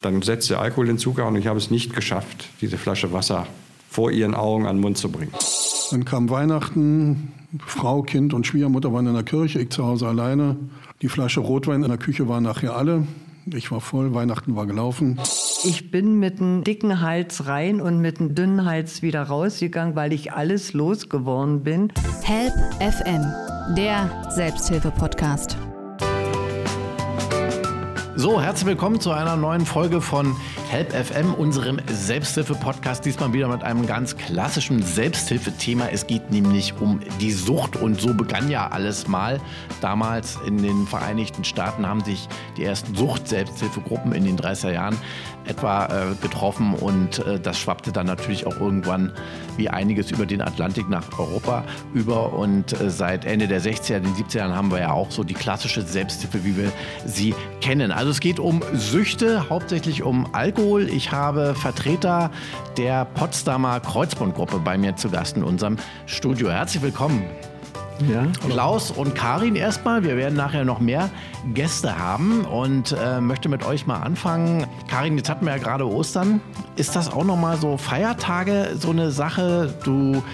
Dann setzte Alkoholentzug an und ich habe es nicht geschafft, diese Flasche Wasser vor ihren Augen an den Mund zu bringen. Dann kam Weihnachten, Frau, Kind und Schwiegermutter waren in der Kirche, ich zu Hause alleine. Die Flasche Rotwein in der Küche war nachher alle. Ich war voll, Weihnachten war gelaufen. Ich bin mit einem dicken Hals rein und mit einem dünnen Hals wieder rausgegangen, weil ich alles losgeworden bin. Help FM, der Selbsthilfe-Podcast. So, herzlich willkommen zu einer neuen Folge von Help FM, unserem Selbsthilfe-Podcast. Diesmal wieder mit einem ganz klassischen Selbsthilfethema. Es geht nämlich um die Sucht und so begann ja alles mal. Damals in den Vereinigten Staaten haben sich die ersten Sucht-Selbsthilfegruppen in den 30er Jahren etwa äh, getroffen und äh, das schwappte dann natürlich auch irgendwann wie einiges über den Atlantik nach Europa über und äh, seit Ende der 60er, den 70er Jahren haben wir ja auch so die klassische Selbsthilfe, wie wir sie kennen. Also es geht um Süchte, hauptsächlich um Alkohol. Ich habe Vertreter der Potsdamer Kreuzbundgruppe bei mir zu Gast in unserem Studio. Herzlich willkommen. Ja. Klaus und Karin erstmal. Wir werden nachher noch mehr Gäste haben und äh, möchte mit euch mal anfangen. Karin, jetzt hatten wir ja gerade Ostern. Ist das auch nochmal so Feiertage so eine Sache? Du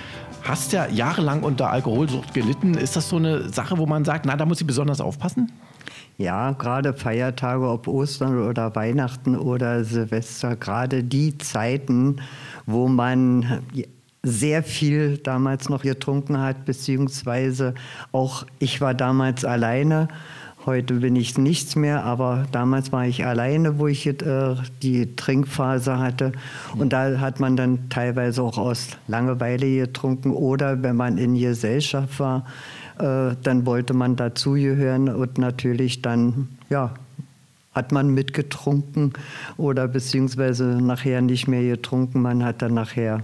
hast ja jahrelang unter Alkoholsucht gelitten. Ist das so eine Sache, wo man sagt, na, da muss ich besonders aufpassen? Ja, gerade Feiertage, ob Ostern oder Weihnachten oder Silvester, gerade die Zeiten, wo man sehr viel damals noch getrunken hat, beziehungsweise auch ich war damals alleine. Heute bin ich nichts mehr, aber damals war ich alleine, wo ich äh, die Trinkphase hatte. Und da hat man dann teilweise auch aus Langeweile getrunken oder wenn man in Gesellschaft war, äh, dann wollte man dazugehören und natürlich dann, ja, hat man mitgetrunken oder beziehungsweise nachher nicht mehr getrunken. Man hat dann nachher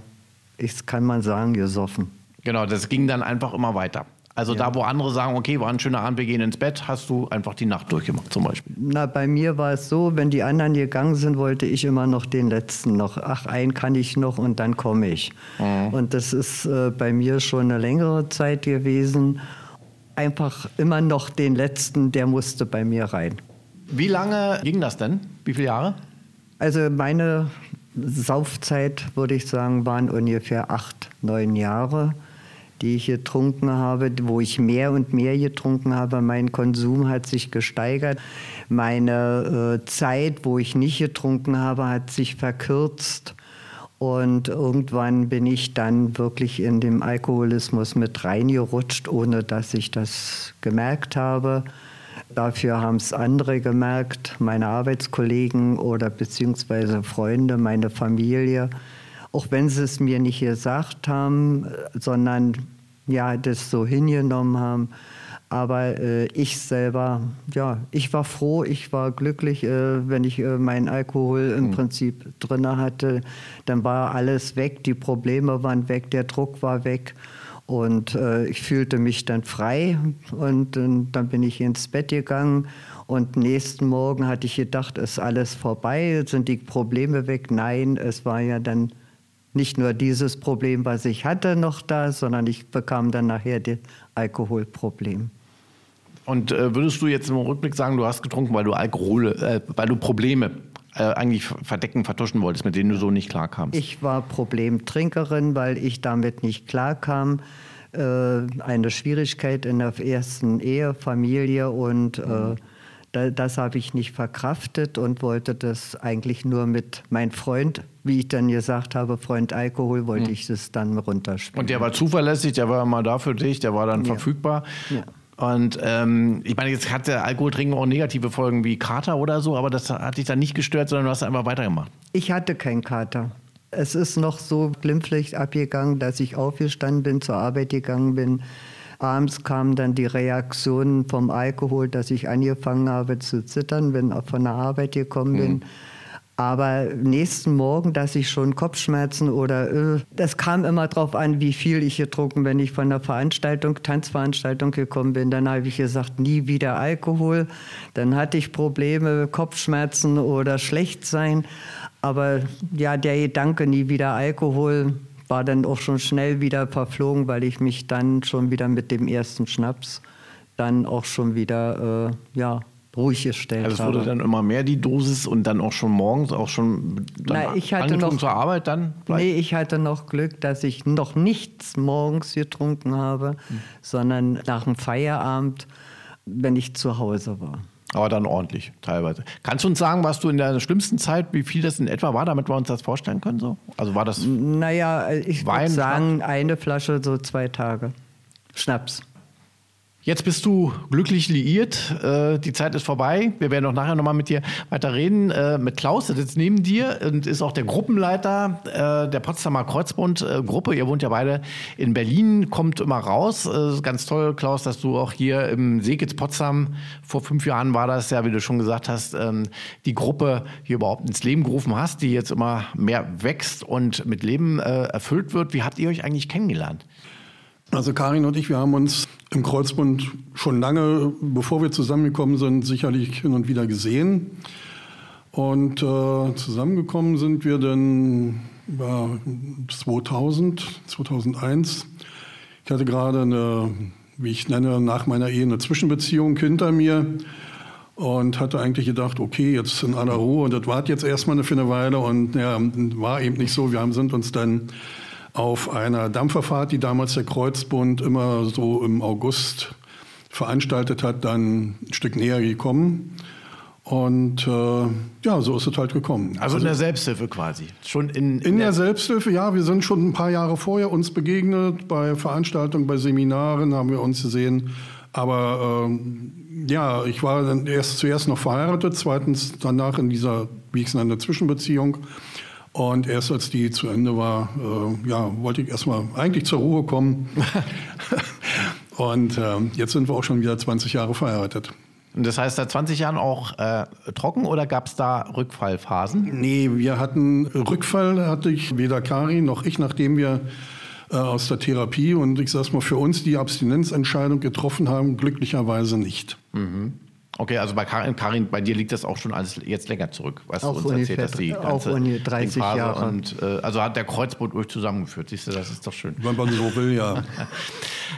ich kann man sagen, gesoffen. Genau, das ging dann einfach immer weiter. Also ja. da, wo andere sagen, okay, war ein schöner Abend, wir gehen ins Bett, hast du einfach die Nacht durchgemacht zum Beispiel? Na, bei mir war es so, wenn die anderen gegangen sind, wollte ich immer noch den letzten noch. Ach, einen kann ich noch und dann komme ich. Mhm. Und das ist äh, bei mir schon eine längere Zeit gewesen. Einfach immer noch den letzten, der musste bei mir rein. Wie lange ging das denn? Wie viele Jahre? Also meine Saufzeit, würde ich sagen, waren ungefähr acht, neun Jahre, die ich getrunken habe, wo ich mehr und mehr getrunken habe. Mein Konsum hat sich gesteigert. Meine äh, Zeit, wo ich nicht getrunken habe, hat sich verkürzt. Und irgendwann bin ich dann wirklich in den Alkoholismus mit reingerutscht, ohne dass ich das gemerkt habe. Dafür haben es andere gemerkt, meine Arbeitskollegen oder beziehungsweise Freunde, meine Familie. Auch wenn sie es mir nicht gesagt haben, sondern ja, das so hingenommen haben. Aber äh, ich selber, ja, ich war froh, ich war glücklich, äh, wenn ich äh, meinen Alkohol im mhm. Prinzip drin hatte. Dann war alles weg, die Probleme waren weg, der Druck war weg. Und äh, ich fühlte mich dann frei und, und, dann bin ich ins Bett gegangen. Und nächsten Morgen hatte ich gedacht, ist alles vorbei, sind die Probleme weg. Nein, es war ja dann nicht nur dieses Problem, was ich hatte, noch da, sondern ich bekam dann nachher das Alkoholproblem. Und äh, würdest du jetzt im Rückblick sagen, du hast getrunken, weil du Alkohol, äh, weil du Probleme äh, eigentlich verdecken, vertuschen wolltest, mit denen du so nicht klarkamst? Ich war Problemtrinkerin, weil ich damit nicht klarkam. Äh, eine Schwierigkeit in der ersten Ehe, Familie und mhm. äh, das habe ich nicht verkraftet und wollte das eigentlich nur mit meinem Freund, wie ich dann gesagt habe, Freund Alkohol, wollte mhm. ich das dann runterspielen. Und der war zuverlässig, der war immer da für dich, der war dann ja. verfügbar. Ja. Und ähm, ich meine, jetzt hat der Alkoholtrinken auch negative Folgen wie Kater oder so, aber das hat dich dann nicht gestört, sondern du hast einfach weitergemacht. Ich hatte keinen Kater. Es ist noch so glimpflich abgegangen, dass ich aufgestanden bin, zur Arbeit gegangen bin. Abends kamen dann die Reaktionen vom Alkohol, dass ich angefangen habe zu zittern, wenn ich von der Arbeit gekommen bin. Mhm. Aber nächsten Morgen, dass ich schon Kopfschmerzen oder äh, das kam immer darauf an, wie viel ich getrunken. Wenn ich von der Veranstaltung, Tanzveranstaltung gekommen bin, dann habe ich gesagt, nie wieder Alkohol. Dann hatte ich Probleme, Kopfschmerzen oder schlecht sein. Aber ja, der Gedanke, nie wieder Alkohol, war dann auch schon schnell wieder verflogen, weil ich mich dann schon wieder mit dem ersten Schnaps dann auch schon wieder äh, ja, ruhig gestellt Also es habe. wurde dann immer mehr die Dosis und dann auch schon morgens, auch schon dann Na, ich hatte noch- zur Arbeit dann? vielleicht? Nee, ich hatte noch Glück, dass ich noch nichts morgens getrunken habe, sondern nach dem Feierabend, wenn ich zu Hause war. Aber dann ordentlich, teilweise. Kannst du uns sagen, was du in der schlimmsten Zeit, wie viel das in etwa war, damit wir uns das vorstellen können? So? Also war das. Naja, ich würde sagen, eine Flasche so zwei Tage. Schnaps. Jetzt bist du glücklich liiert. Äh, die Zeit ist vorbei. Wir werden auch nachher nochmal mit dir weiter reden. Äh, mit Klaus, der sitzt neben dir und ist auch der Gruppenleiter äh, der Potsdamer Kreuzbund-Gruppe. Ihr wohnt ja beide in Berlin, kommt immer raus. Ganz toll, Klaus, dass du auch hier im Seekitz Potsdam, vor fünf Jahren war das ja, wie du schon gesagt hast, ähm, die Gruppe hier überhaupt ins Leben gerufen hast, die jetzt immer mehr wächst und mit Leben erfüllt wird. Wie habt ihr euch eigentlich kennengelernt? Also Karin und ich, wir haben uns im Kreuzbund schon lange, bevor wir zusammengekommen sind, sicherlich hin und wieder gesehen. Und äh, zusammengekommen sind wir dann ja, 2000, 2001. Ich hatte gerade eine, wie ich nenne, nach meiner Ehe eine Zwischenbeziehung hinter mir und hatte eigentlich gedacht, okay, jetzt in aller Ruhe und das war jetzt erstmal für eine Weile und ja, war eben nicht so. Wir haben, sind uns dann auf einer Dampferfahrt, die damals der Kreuzbund immer so im August veranstaltet hat, dann ein Stück näher gekommen. Und äh, ja, so ist es halt gekommen. Also in der Selbsthilfe quasi. Schon in, In der Selbsthilfe, ja, wir sind schon ein paar Jahre vorher uns begegnet. Bei Veranstaltungen, bei Seminaren haben wir uns gesehen. Aber ähm, ja, ich war dann erst zuerst noch verheiratet, zweitens danach in dieser, wie ich es nenne, Zwischenbeziehung. Und erst als die zu Ende war, äh, ja, wollte ich erstmal eigentlich zur Ruhe kommen. Und ähm, jetzt sind wir auch schon wieder 20 Jahre verheiratet. Und das heißt, seit 20 Jahren auch äh, trocken oder gab es da Rückfallphasen? Nee, wir hatten Rückfall, hatte ich weder Karin noch ich, nachdem wir äh, aus der Therapie und ich sag's mal für uns die Abstinenzentscheidung getroffen haben, glücklicherweise nicht. Okay, also bei Karin, Karin, bei dir liegt das auch schon alles jetzt länger zurück, was Auch du uns erzählt hast. Die auch ganze ungefähr 30 Denkphase. Jahre. Und, äh, also hat der Kreuzbund euch zusammengeführt, siehst du, das ist doch schön. Wenn man so will, ja.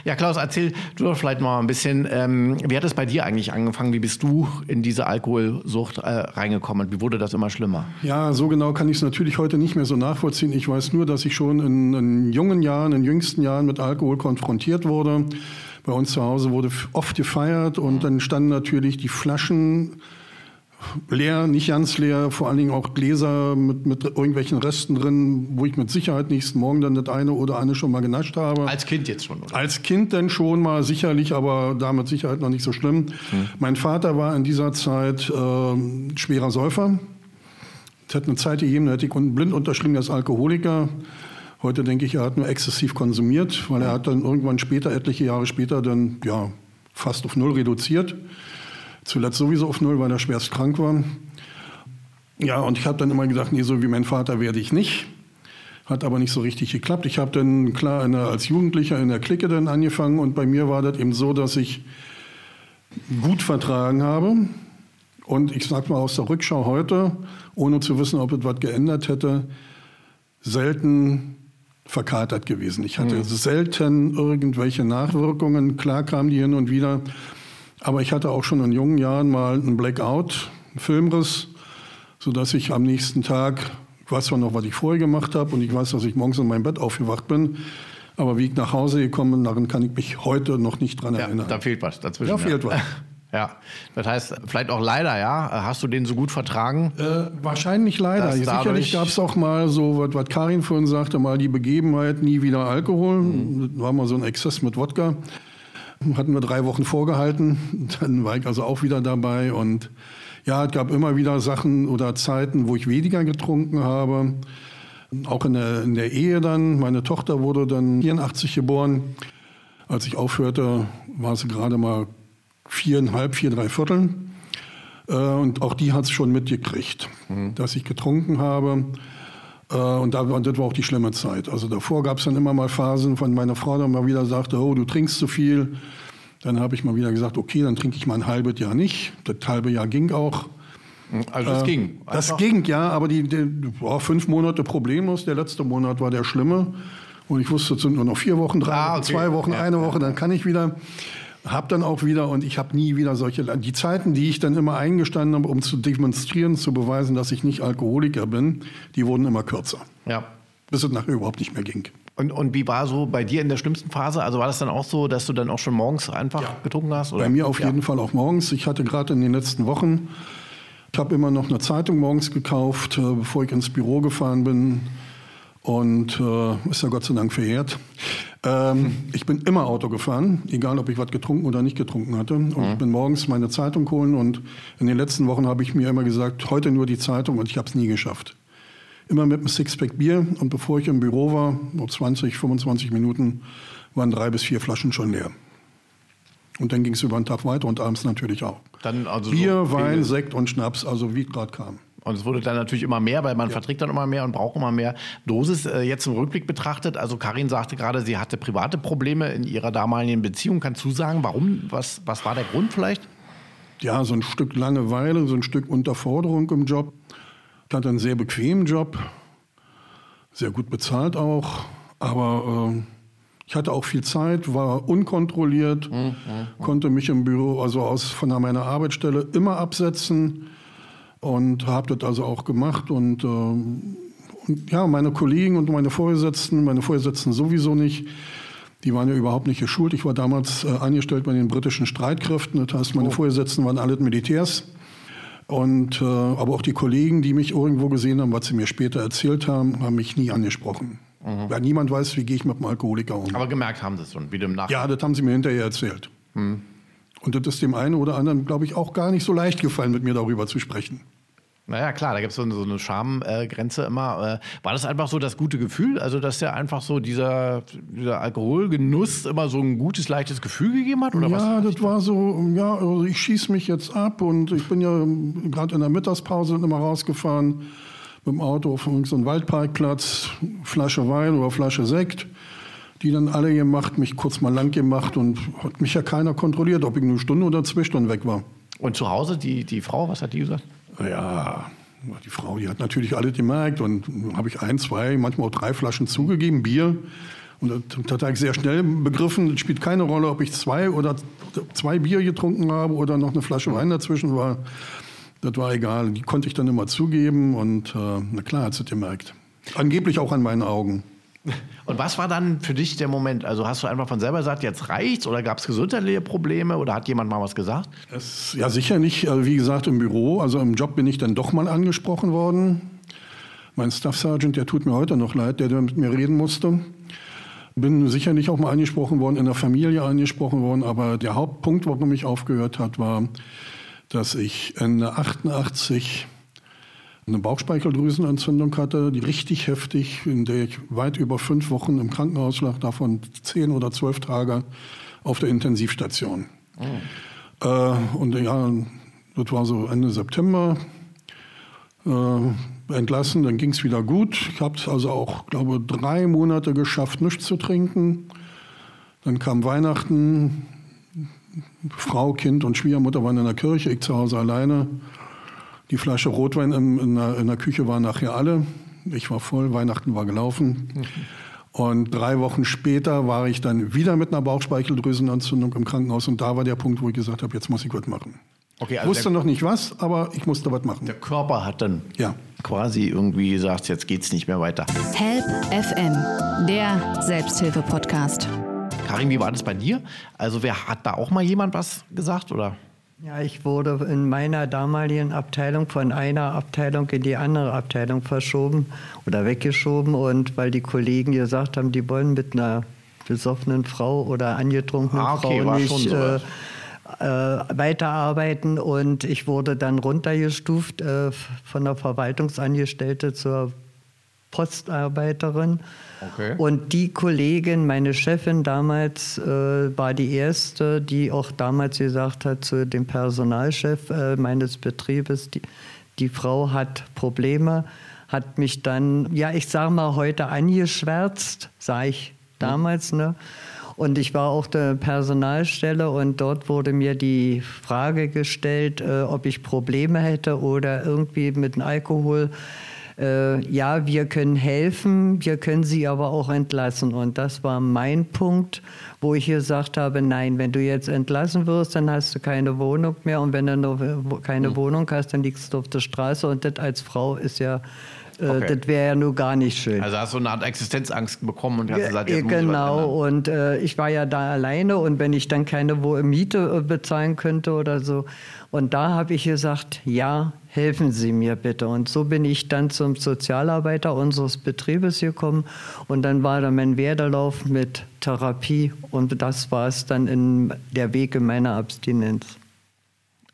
Ja, Klaus, erzähl du doch vielleicht mal ein bisschen, ähm, wie hat es bei dir eigentlich angefangen? Wie bist du in diese Alkoholsucht äh, reingekommen? Wie wurde das immer schlimmer? Ja, so genau kann ich es natürlich heute nicht mehr so nachvollziehen. Ich weiß nur, dass ich schon in, in jungen Jahren, in jüngsten Jahren mit Alkohol konfrontiert wurde. Bei uns zu Hause wurde oft gefeiert und dann standen natürlich die Flaschen leer, nicht ganz leer, vor allen Dingen auch Gläser mit, mit irgendwelchen Resten drin, wo ich mit Sicherheit nächsten Morgen dann das eine oder eine schon mal genascht habe. Als Kind jetzt schon, oder? Als Kind dann schon mal sicherlich, aber da mit Sicherheit noch nicht so schlimm. Mein Vater war in dieser Zeit ähm, schwerer Säufer. Es hat eine Zeit gegeben, da hätte ich blind unterschrieben als Alkoholiker. Heute denke ich, er hat nur exzessiv konsumiert, weil er hat dann irgendwann später, etliche Jahre später, dann ja fast auf null reduziert. Zuletzt sowieso auf null, weil er schwerst krank war. Ja, und ich habe dann immer gedacht, nee, so wie mein Vater werde ich nicht. Hat aber nicht so richtig geklappt. Ich habe dann klar der, als Jugendlicher in der Clique dann angefangen und bei mir war das eben so, dass ich gut vertragen habe. Und ich sag mal aus der Rückschau heute, ohne zu wissen, ob es was geändert hätte, selten verkatert gewesen. Ich hatte selten irgendwelche Nachwirkungen. Klar kamen die hin und wieder. Aber ich hatte auch schon in jungen Jahren mal einen Blackout, einen Filmriss, sodass ich am nächsten Tag, ich weiß zwar noch, was ich vorher gemacht habe und ich weiß, dass ich morgens in meinem Bett aufgewacht bin, aber wie ich nach Hause gekommen bin, daran kann ich mich heute noch nicht dran Ja, erinnern. da fehlt was dazwischen. Da fehlt was. Ja, das heißt, vielleicht auch leider, ja. Hast du den so gut vertragen? Äh, wahrscheinlich leider. Sicherlich gab es auch mal so, was, was Karin vorhin sagte, mal die Begebenheit, nie wieder Alkohol. Mhm. Das war mal so ein Exzess mit Wodka. Hatten wir drei Wochen vorgehalten. Dann war ich also auch wieder dabei. Und ja, es gab immer wieder Sachen oder Zeiten, wo ich weniger getrunken habe. Auch in der, in der Ehe dann. Meine Tochter wurde dann 84 geboren. Als ich aufhörte, war sie gerade mal viereinhalb, vier, drei Viertel. Äh, und auch die hat es schon mitgekriegt, dass ich getrunken habe. Äh, und, da, und das war auch die schlimme Zeit. Also davor gab es dann immer mal Phasen, von meiner Frau dann mal wieder sagte, oh, du trinkst zu viel. Dann habe ich mal wieder gesagt, okay, dann trinke ich mal ein halbes Jahr nicht. Das halbe Jahr ging auch. Also das Äh, ging. Das Einfach- ging, ja, aber die, die boah, fünf Monate problemlos. Der letzte Monat war der schlimme. Und ich wusste, es sind nur noch vier Wochen, drei Ah, Wochen, okay. zwei Wochen, Ja, eine. Woche, dann kann ich wieder. Hab dann auch wieder und ich habe nie wieder solche. Die Zeiten, die ich dann immer eingestanden habe, um zu demonstrieren, zu beweisen, dass ich nicht Alkoholiker bin, die wurden immer kürzer. Ja. Bis es nachher überhaupt nicht mehr ging. Und, und wie war so bei dir in der schlimmsten Phase? Also war das dann auch so, dass du dann auch schon morgens einfach Ja. getrunken hast? Oder? Bei mir auf ja. jeden Fall auch morgens. Ich hatte gerade in den letzten Wochen, ich habe immer noch eine Zeitung morgens gekauft, äh, bevor ich ins Büro gefahren bin. Und äh, ist ja Gott sei Dank verjährt. Ähm, ich bin immer Auto gefahren, egal ob ich was getrunken oder nicht getrunken hatte. Und ich bin morgens meine Zeitung holen. Und in den letzten Wochen habe ich mir immer gesagt, heute nur die Zeitung. Und ich habe es nie geschafft. Immer mit einem Sixpack Bier. Und bevor ich im Büro war, so 20, 25 Minuten, waren drei bis vier Flaschen schon leer. Und dann ging es über den Tag weiter und abends natürlich auch. Dann also so Bier, viel- Wein, Sekt und Schnaps, also wie gerade kam. Und es wurde dann natürlich immer mehr, weil man verträgt dann immer mehr und braucht immer mehr Dosis. Äh, jetzt im Rückblick betrachtet, also Karin sagte gerade, sie hatte private Probleme in ihrer damaligen Beziehung. Kannst du sagen, warum? Was, was war der Grund vielleicht? Ja, so ein Stück Langeweile, so ein Stück Unterforderung im Job. Ich hatte einen sehr bequemen Job, sehr gut bezahlt auch, aber äh, ich hatte auch viel Zeit, war unkontrolliert, konnte mich im Büro, also aus von meiner Arbeitsstelle immer absetzen und habe das also auch gemacht und, ähm, und ja, meine Kollegen und meine Vorgesetzten, meine Vorgesetzten sowieso nicht, die waren ja überhaupt nicht geschult. Ich war damals äh, angestellt bei den britischen Streitkräften, das heißt, meine Vorgesetzten waren alle Militärs. Und, äh, aber auch die Kollegen, die mich irgendwo gesehen haben, was sie mir später erzählt haben, haben mich nie angesprochen. Ja, niemand weiß, wie gehe ich mit einem Alkoholiker um. Aber gemerkt haben sie es schon, wie du im Nachhinein. Ja, das haben sie mir hinterher erzählt. Und das ist dem einen oder anderen, glaube ich, auch gar nicht so leicht gefallen, mit mir darüber zu sprechen. Naja, klar, da gibt es so eine, Schamgrenze immer. Äh, War das einfach so das gute Gefühl? Also, dass ja einfach so dieser, dieser Alkoholgenuss immer so ein gutes, leichtes Gefühl gegeben hat? Oder ja, was? das war so, ja, also ich schieße mich jetzt ab und ich bin ja gerade in der Mittagspause immer rausgefahren mit dem Auto auf so einen Waldparkplatz, Flasche Wein oder Flasche Sekt. Die dann alle gemacht, mich kurz mal lang gemacht und hat mich ja keiner kontrolliert, ob ich eine Stunde oder zwei Stunden weg war. Und zu Hause, die, die Frau, was hat die gesagt? Ja, die Frau, die hat natürlich alles gemerkt und habe ich ein, zwei, manchmal auch drei Flaschen zugegeben, Bier. Und das, das habe ich sehr schnell begriffen. Es spielt keine Rolle, ob ich zwei oder zwei Bier getrunken habe oder noch eine Flasche Wein dazwischen war. Das war egal. Die konnte ich dann immer zugeben und äh, na klar hat sie gemerkt. Angeblich auch an meinen Augen. Und was war dann für dich der Moment? Also hast du einfach von selber gesagt, jetzt reicht's oder gab es gesundheitliche Probleme oder hat jemand mal was gesagt? Es, ja, sicher nicht. Also, Wie gesagt, im Büro, also im Job bin ich dann doch mal angesprochen worden. Mein Staff Sergeant, der tut mir heute noch leid, der mit mir reden musste. Bin sicherlich auch mal angesprochen worden, in der Familie angesprochen worden, aber der Hauptpunkt, warum mich aufgehört hat, war, dass ich Ende 88 eine Bauchspeicheldrüsenentzündung hatte, die richtig heftig, in der ich weit über fünf Wochen im Krankenhaus lag, davon zehn oder zwölf Tage auf der Intensivstation. Äh, und ja, das war so Ende September. Äh, entlassen, dann ging es wieder gut. Ich habe es also auch, glaube drei Monate geschafft, nichts zu trinken. Dann kam Weihnachten, Frau, Kind und Schwiegermutter waren in der Kirche, ich zu Hause alleine. Die Flasche Rotwein in, in, der, in der Küche waren nachher alle. Ich war voll, Weihnachten war gelaufen. Und drei Wochen später war ich dann wieder mit einer Bauchspeicheldrüsenentzündung im Krankenhaus. Und da war der Punkt, wo ich gesagt habe, jetzt muss ich was machen. Okay, Ich wusste noch nicht was, aber ich musste was machen. der Körper hat dann Ja. quasi irgendwie gesagt, jetzt geht's nicht mehr weiter. Help FM, der Selbsthilfe-Podcast. Karin, wie war das bei dir? Also wer hat da auch mal jemand was gesagt oder? Ja, ich wurde in meiner damaligen Abteilung von einer Abteilung in die andere Abteilung verschoben oder weggeschoben. Und weil die Kollegen gesagt haben, die wollen mit einer besoffenen Frau oder angetrunkenen Ah, okay, Frau nicht äh, äh, weiterarbeiten. Und ich wurde dann runtergestuft äh, von der Verwaltungsangestellte zur Postarbeiterin. Okay. Und die Kollegin, meine Chefin damals, äh, war die erste, die auch damals gesagt hat zu dem Personalchef äh, meines Betriebes, die, die Frau hat Probleme, hat mich dann, ja, ich sage mal heute angeschwärzt, sah ich damals, ne? Und ich war auch der Personalstelle und dort wurde mir die Frage gestellt, äh, ob ich Probleme hätte oder irgendwie mit dem Alkohol äh, ja, wir können helfen, wir können sie aber auch entlassen. Und das war mein Punkt, wo ich gesagt habe, nein, wenn du jetzt entlassen wirst, dann hast du keine Wohnung mehr. Und wenn du noch keine mhm. Wohnung hast, dann liegst du auf der Straße. Und das als Frau ist ja äh, okay. Das wäre ja nur gar nicht schön. Also hast du eine Art Existenzangst bekommen und hast gesagt, jetzt Genau, und äh, ich war ja da alleine und wenn ich dann keine Miete äh, bezahlen könnte oder so. Und da habe ich gesagt, ja, helfen Sie mir bitte. Und so bin ich dann zum Sozialarbeiter unseres Betriebes gekommen. Und dann war da mein Werdelauf mit Therapie. Und das war es dann in der Weg in meiner Abstinenz.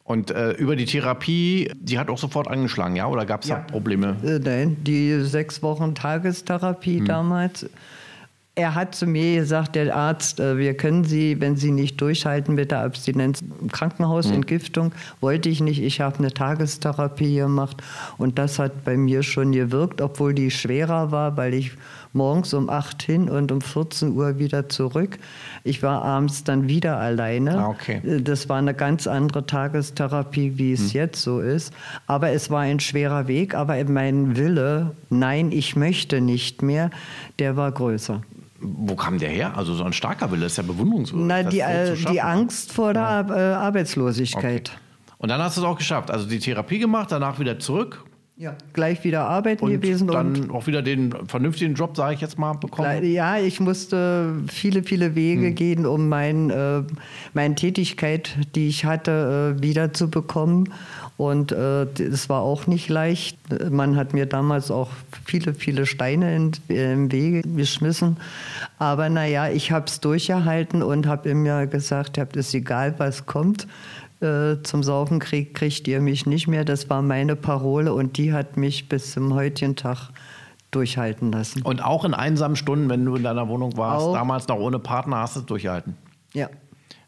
Und äh, über die Therapie, die hat auch sofort angeschlagen, ja? Oder gab es ja. da Probleme? Äh, nein, die sechs Wochen Tagestherapie hm. damals. Er hat zu mir gesagt, der Arzt, äh, wir können Sie, wenn Sie nicht durchhalten mit der Abstinenz, im Krankenhaus, hm. Wollte ich nicht. Ich habe eine Tagestherapie gemacht und das hat bei mir schon gewirkt, obwohl die schwerer war, weil ich morgens um 8 hin und um 14 Uhr wieder zurück. Ich war abends dann wieder alleine. Ah, okay. Äh, das war eine ganz andere Tagestherapie, wie es hm. jetzt so ist. Aber es war ein schwerer Weg. Aber mein Wille, nein, ich möchte nicht mehr, der war größer. Wo kam der her? Also so ein starker Wille ist ja bewunderungswürdig. Na, die, so die Angst vor der ja. Äh, Arbeitslosigkeit. Okay. Und dann hast du es auch geschafft. Also die Therapie gemacht, danach wieder zurück ja, gleich wieder arbeiten und gewesen. Dann und auch wieder den vernünftigen Job, sage ich jetzt mal, bekommen. Ja, ich musste viele, viele Wege hm. gehen, um mein, äh, meine Tätigkeit, die ich hatte, äh, wieder zu bekommen. Und äh, das war auch nicht leicht. Man hat mir damals auch viele, viele Steine in, im Wege geschmissen. Aber naja, ich habe es durchgehalten und habe mir gesagt, es ist egal, was kommt äh, zum Saufen kriegt, kriegt ihr mich nicht mehr. Das war meine Parole und die hat mich bis zum heutigen Tag durchhalten lassen. Und auch in einsamen Stunden, wenn du in deiner Wohnung warst, auch. damals noch ohne Partner, hast du es durchgehalten? Ja.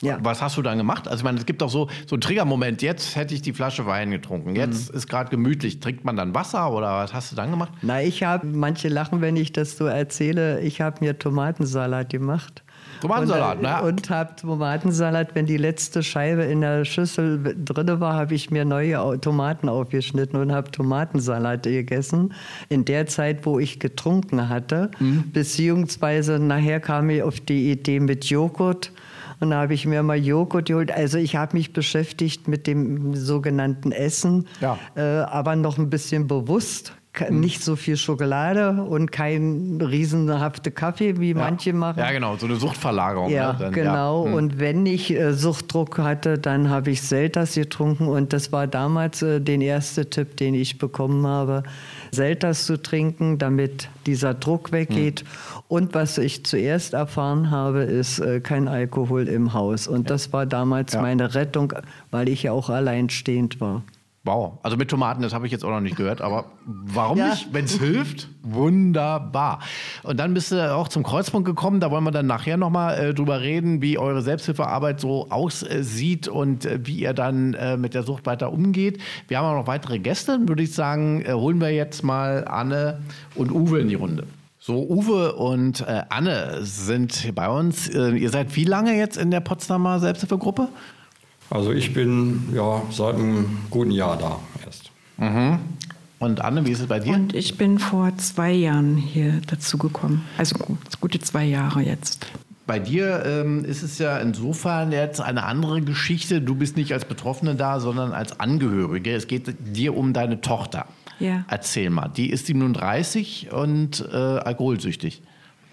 Ja. Was hast du dann gemacht? Also ich meine, es gibt doch so, so einen Triggermoment. Jetzt hätte ich die Flasche Wein getrunken. Jetzt mhm. ist gerade gemütlich. Trinkt man dann Wasser oder was hast du dann gemacht? Na, ich habe, manche lachen, wenn ich das so erzähle, ich habe mir Tomatensalat gemacht. Tomatensalat, und, ne? Und habe Tomatensalat, wenn die letzte Scheibe in der Schüssel drin war, habe ich mir neue Tomaten aufgeschnitten und habe Tomatensalat gegessen. In der Zeit, wo ich getrunken hatte. Mhm. Beziehungsweise nachher kam ich auf die Idee mit Joghurt. Und da habe ich mir mal Joghurt geholt. Also ich habe mich beschäftigt mit dem sogenannten Essen, ja. äh, aber noch ein bisschen bewusst. Nicht so viel Schokolade und kein riesenhafte Kaffee, wie ja. manche machen. Ja, genau, so eine Suchtverlagerung. Ja, ne, dann, genau. Ja. Hm. Und wenn ich äh, Suchtdruck hatte, dann habe ich Selters getrunken und das war damals äh, der erste Tipp, den ich bekommen habe, Selters zu trinken, damit dieser Druck weggeht. Hm. Und was ich zuerst erfahren habe, ist äh, kein Alkohol im Haus. Und das war damals meine Rettung, weil ich ja auch alleinstehend war. Wow, also mit Tomaten, das habe ich jetzt auch noch nicht gehört, aber warum ja. nicht? Wenn es hilft, wunderbar. Und dann bist du auch zum Kreuzpunkt gekommen, da wollen wir dann nachher nochmal äh, drüber reden, wie eure Selbsthilfearbeit so aussieht und äh, wie ihr dann äh, mit der Sucht weiter umgeht. Wir haben auch noch weitere Gäste, würde ich sagen, äh, holen wir jetzt mal Anne und Uwe in die Runde. So, Uwe und äh, Anne sind bei uns. Äh, ihr seid wie lange jetzt in der Potsdamer Selbsthilfegruppe? Also ich bin ja seit einem guten Jahr da erst. Mhm. Und Anne, wie ist es bei dir? Und ich bin vor zwei Jahren hier dazugekommen. Also gute zwei Jahre jetzt. Bei dir ähm, ist es ja insofern jetzt eine andere Geschichte. Du bist nicht als Betroffene da, sondern als Angehörige. Es geht dir um deine Tochter. Ja. Erzähl mal. Die ist 37 und äh, alkoholsüchtig.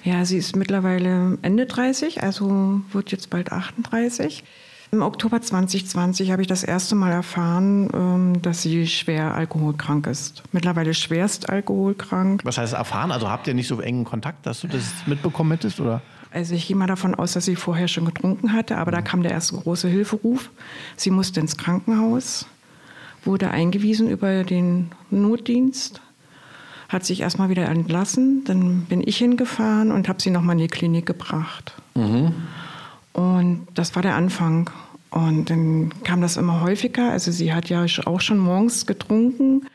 Ja, sie ist mittlerweile Ende 30, also wird jetzt bald 38. Im Oktober 2020 habe ich das erste Mal erfahren, ähm, dass sie schwer alkoholkrank ist. Mittlerweile schwerst alkoholkrank. Was heißt erfahren? Also habt ihr nicht so engen Kontakt, dass du das mitbekommen hättest? Oder? Also ich gehe mal davon aus, dass sie vorher schon getrunken hatte, aber da kam der erste große Hilferuf. Sie musste ins Krankenhaus, wurde eingewiesen über den Notdienst, hat sich erstmal wieder entlassen. Dann bin ich hingefahren und habe sie nochmal in die Klinik gebracht. Mhm. Und das war der Anfang. Und dann kam das immer häufiger. Also sie hat ja auch schon morgens getrunken,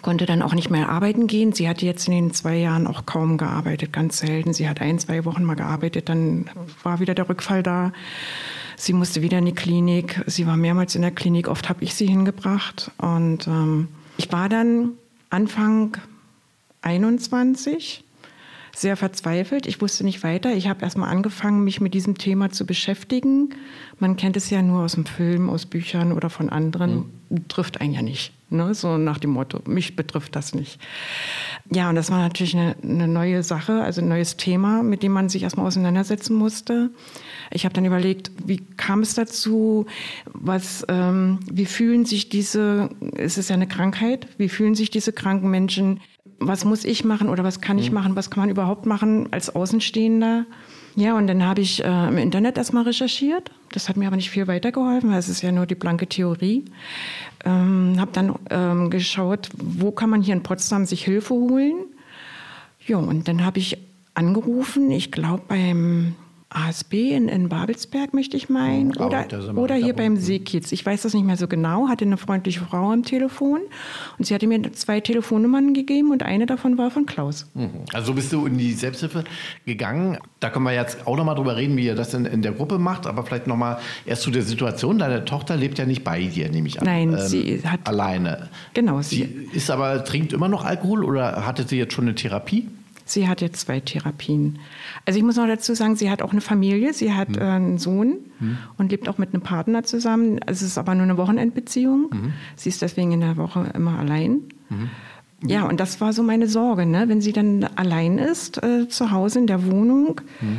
konnte dann auch nicht mehr arbeiten gehen. Sie hatte jetzt in den zwei Jahren auch kaum gearbeitet, ganz selten. Sie hat ein, zwei Wochen mal gearbeitet, dann war wieder der Rückfall da. Sie musste wieder in die Klinik. Sie war mehrmals in der Klinik. Oft habe ich sie hingebracht. Und ähm, ich war dann Anfang 21 sehr verzweifelt. Ich wusste nicht weiter. Ich habe erstmal angefangen, mich mit diesem Thema zu beschäftigen. Man kennt es ja nur aus dem Film, aus Büchern oder von anderen. Mhm. Trifft einen ja nicht. Ne? So nach dem Motto, mich betrifft das nicht. Ja, und das war natürlich eine, eine neue Sache, also ein neues Thema, mit dem man sich erstmal auseinandersetzen musste. Ich habe dann überlegt, wie kam es dazu? Was, ähm, wie fühlen sich diese, es ist ja eine Krankheit, wie fühlen sich diese kranken Menschen? Was muss ich machen oder was kann ich mhm. machen? Was kann man überhaupt machen als Außenstehender? Ja, und dann habe ich äh, im Internet erstmal recherchiert. Das hat mir aber nicht viel weitergeholfen, weil es ist ja nur die blanke Theorie. Ähm, habe dann ähm, geschaut, wo kann man hier in Potsdam sich Hilfe holen. Ja, und dann habe ich angerufen, ich glaube beim ASB in, in Babelsberg, möchte ich meinen. Oh, oder, oder hier beim Seekiez. Ich weiß das nicht mehr so genau. Hatte eine freundliche Frau am Telefon und sie hatte mir zwei Telefonnummern gegeben und eine davon war von Klaus. Mhm. Also bist du in die Selbsthilfe gegangen. Da können wir jetzt auch noch mal drüber reden, wie ihr das in, in der Gruppe macht. Aber vielleicht noch mal erst zu der Situation. Deine Tochter lebt ja nicht bei dir, nehme ich an. Nein, ähm, sie hat alleine. Genau, sie, sie ist aber trinkt immer noch Alkohol oder hatte sie jetzt schon eine Therapie? Sie hat jetzt zwei Therapien. Also ich muss noch dazu sagen, sie hat auch eine Familie, sie hat mhm. äh, einen Sohn mhm. und lebt auch mit einem Partner zusammen. Es ist aber nur eine Wochenendbeziehung. Mhm. Sie ist deswegen in der Woche immer allein. Mhm. Ja, und das war so meine Sorge, ne? wenn sie dann allein ist, äh, zu Hause in der Wohnung. Mhm.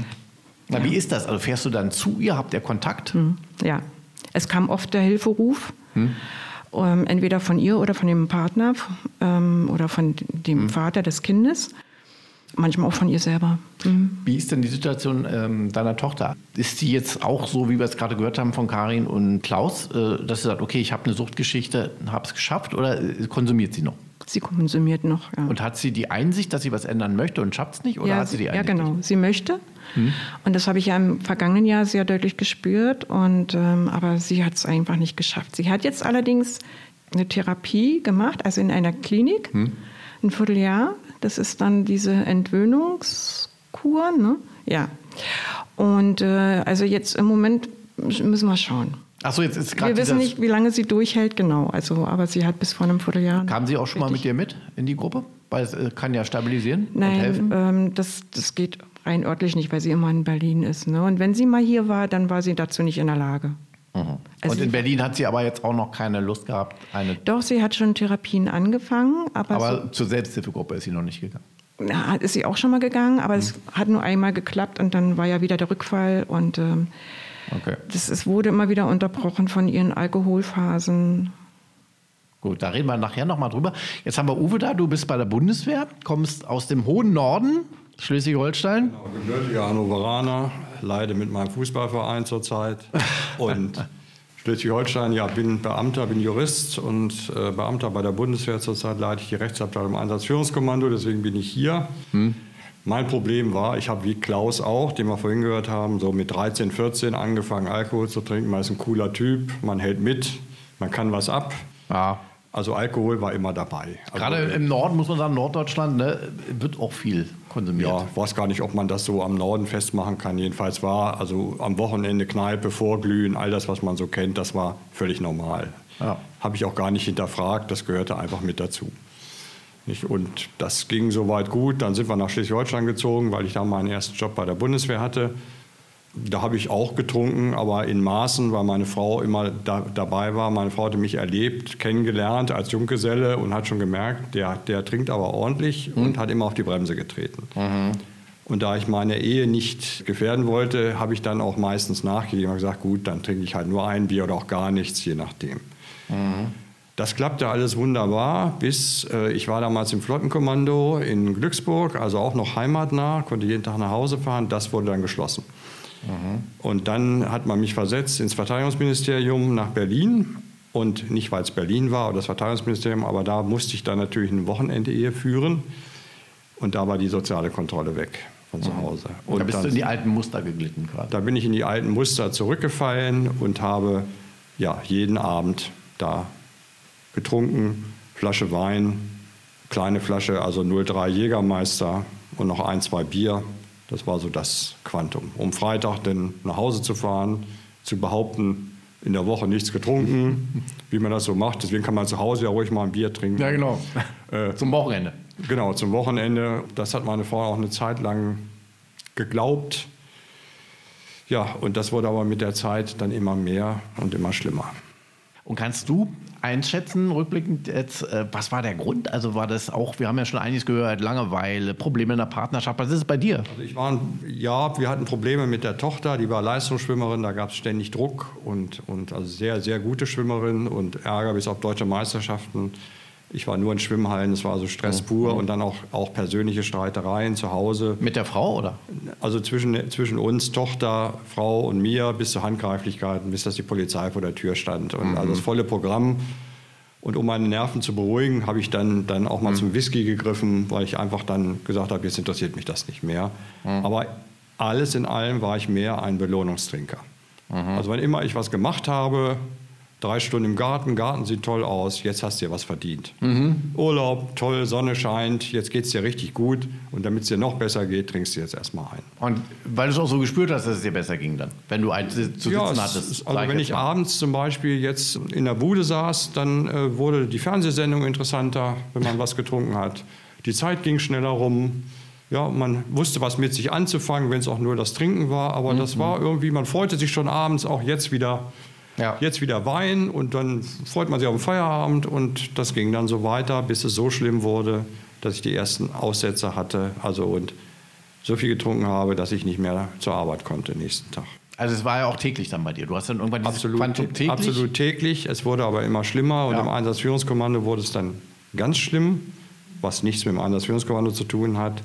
Na, ja. wie ist das? Also fährst du dann zu ihr, habt ihr Kontakt? Mhm. Ja, es kam oft der Hilferuf. Ähm, entweder von ihr oder von dem Partner ähm, oder von dem Vater des Kindes manchmal auch von ihr selber. Mhm. Wie ist denn die Situation ähm, deiner Tochter? Ist sie jetzt auch so, wie wir es gerade gehört haben von Karin und Klaus, äh, dass sie sagt, okay, ich habe eine Suchtgeschichte, habe es geschafft oder äh, konsumiert sie noch? Sie konsumiert noch, ja. Und hat sie die Einsicht, dass sie was ändern möchte und schafft es nicht? Oder ja, hat sie die Einsicht? Ja, genau. Sie möchte. Hm. Und das habe ich ja im vergangenen Jahr sehr deutlich gespürt. Und, ähm, aber sie hat es einfach nicht geschafft. Sie hat jetzt allerdings eine Therapie gemacht, also in einer Klinik, hm. ein Vierteljahr. Das ist dann diese Entwöhnungskur. Ne? Ja. Und äh, also jetzt im Moment müssen wir schauen. Ach so, jetzt ist gerade. Wir wissen nicht, wie lange sie durchhält, genau. Also, aber sie hat bis vor einem Vierteljahr. Kam sie auch schon mal mit dir mit in die Gruppe? Weil es äh, kann ja stabilisieren Nein, und helfen. Ähm, das, das geht rein örtlich nicht, weil sie immer in Berlin ist. Ne? Und wenn sie mal hier war, dann war sie dazu nicht in der Lage. Mhm. Also und in Berlin hat sie aber jetzt auch noch keine Lust gehabt. Eine Doch, sie hat schon Therapien angefangen. Aber, aber so, zur Selbsthilfegruppe ist sie noch nicht gegangen. Na, ist sie auch schon mal gegangen, aber mhm. es hat nur einmal geklappt und dann war ja wieder der Rückfall. Und ähm, okay. das, es wurde immer wieder unterbrochen von ihren Alkoholphasen. Gut, da reden wir nachher nochmal drüber. Jetzt haben wir Uwe da, du bist bei der Bundeswehr, kommst aus dem hohen Norden, Schleswig-Holstein. Genau, gebürtiger Hannoveraner, leide mit meinem Fußballverein zurzeit. Und Schleswig-Holstein, ja, bin Beamter, bin Jurist und äh, Beamter bei der Bundeswehr. Zurzeit leite ich die Rechtsabteilung im Einsatzführungskommando, deswegen bin ich hier. Hm. Mein Problem war, ich habe wie Klaus auch, den wir vorhin gehört haben, so mit 13, 14 angefangen, Alkohol zu trinken. Man ist ein cooler Typ, man hält mit, man kann was ab. Ja. Also Alkohol war immer dabei. Also Gerade im Norden muss man sagen, Norddeutschland ne, wird auch viel konsumiert. Ja, ich weiß gar nicht, ob man das so am Norden festmachen kann. Jedenfalls war also am Wochenende Kneipe, Vorglühen, all das, was man so kennt, das war völlig normal. Ja. Habe ich auch gar nicht hinterfragt, das gehörte einfach mit dazu. Und das ging soweit gut. Dann sind wir nach Schleswig-Holstein gezogen, weil ich da meinen ersten Job bei der Bundeswehr hatte. Da habe ich auch getrunken, aber in Maßen, weil meine Frau immer da, dabei war. Meine Frau hatte mich erlebt, kennengelernt als Junggeselle und hat schon gemerkt, der, der trinkt aber ordentlich mhm. und hat immer auf die Bremse getreten. Mhm. Und da ich meine Ehe nicht gefährden wollte, habe ich dann auch meistens nachgegeben und gesagt, gut, dann trinke ich halt nur ein Bier oder auch gar nichts, je nachdem. Mhm. Das klappte alles wunderbar, bis äh, ich war damals im Flottenkommando in Glücksburg, also auch noch heimatnah, konnte jeden Tag nach Hause fahren. Das wurde dann geschlossen. Mhm. Und dann hat man mich versetzt ins Verteidigungsministerium nach Berlin. Und nicht, weil es Berlin war oder das Verteidigungsministerium, aber da musste ich dann natürlich eine Wochenende-Ehe führen. Und da war die soziale Kontrolle weg von zu mhm. Hause. Und da bist dann, du in die alten Muster geglitten quasi. Da bin ich in die alten Muster zurückgefallen und habe ja, jeden Abend da getrunken, Flasche Wein, kleine Flasche, also 03 Jägermeister und noch ein, zwei Bier. Das war so das Quantum. Um Freitag dann nach Hause zu fahren, zu behaupten, in der Woche nichts getrunken, wie man das so macht. Deswegen kann man zu Hause ja ruhig mal ein Bier trinken. Ja, genau. Äh, Zum Wochenende. Genau, zum Wochenende. Das hat meine Frau auch eine Zeit lang geglaubt. Ja, und das wurde aber mit der Zeit dann immer mehr und immer schlimmer. Und kannst du einschätzen, rückblickend jetzt, äh, was war der Grund? Also war das auch, wir haben ja schon einiges gehört, Langeweile, Probleme in der Partnerschaft. Was ist es bei dir? Also ich war, ja, wir hatten Probleme mit der Tochter, die war Leistungsschwimmerin, da gab es ständig Druck und, und also sehr, sehr gute Schwimmerin und Ärger bis auf deutsche Meisterschaften. Ich war nur in Schwimmhallen, es war also Stress mhm. pur und dann auch, auch persönliche Streitereien zu Hause. Mit der Frau oder? Also zwischen, zwischen uns, Tochter, Frau und mir bis zu Handgreiflichkeiten, bis dass die Polizei vor der Tür stand. Und mhm. also das volle Programm. Und um meine Nerven zu beruhigen, habe ich dann, dann auch mal mhm. zum Whisky gegriffen, weil ich einfach dann gesagt habe, jetzt interessiert mich das nicht mehr. Mhm. Aber alles in allem war ich mehr ein Belohnungstrinker. Mhm. Also wenn immer ich was gemacht habe, drei Stunden im Garten, Garten sieht toll aus, jetzt hast du dir was verdient. Mhm. Urlaub, toll, Sonne scheint, jetzt geht es dir richtig gut und damit es dir noch besser geht, trinkst du jetzt erstmal ein. Und weil du es auch so gespürt hast, dass es dir besser ging dann, wenn du ein zu sitzen ja, hattest. Also wenn ich mal. abends zum Beispiel jetzt in der Bude saß, dann äh, wurde die Fernsehsendung interessanter, wenn man was getrunken hat. Die Zeit ging schneller rum. Ja, man wusste, was mit sich anzufangen, wenn es auch nur das Trinken war. Aber mhm. das war irgendwie, man freute sich schon abends auch jetzt wieder ja. Jetzt wieder Wein und dann freut man sich auf den Feierabend und das ging dann so weiter, bis es so schlimm wurde, dass ich die ersten Aussätze hatte, also und so viel getrunken habe, dass ich nicht mehr zur Arbeit konnte nächsten Tag. Also es war ja auch täglich dann bei dir. Du hast dann irgendwann dieses absolut, Quantum täglich? Absolut täglich. Es wurde aber immer schlimmer und ja. im Einsatzführungskommando wurde es dann ganz schlimm, was nichts mit dem Einsatzführungskommando zu tun hat,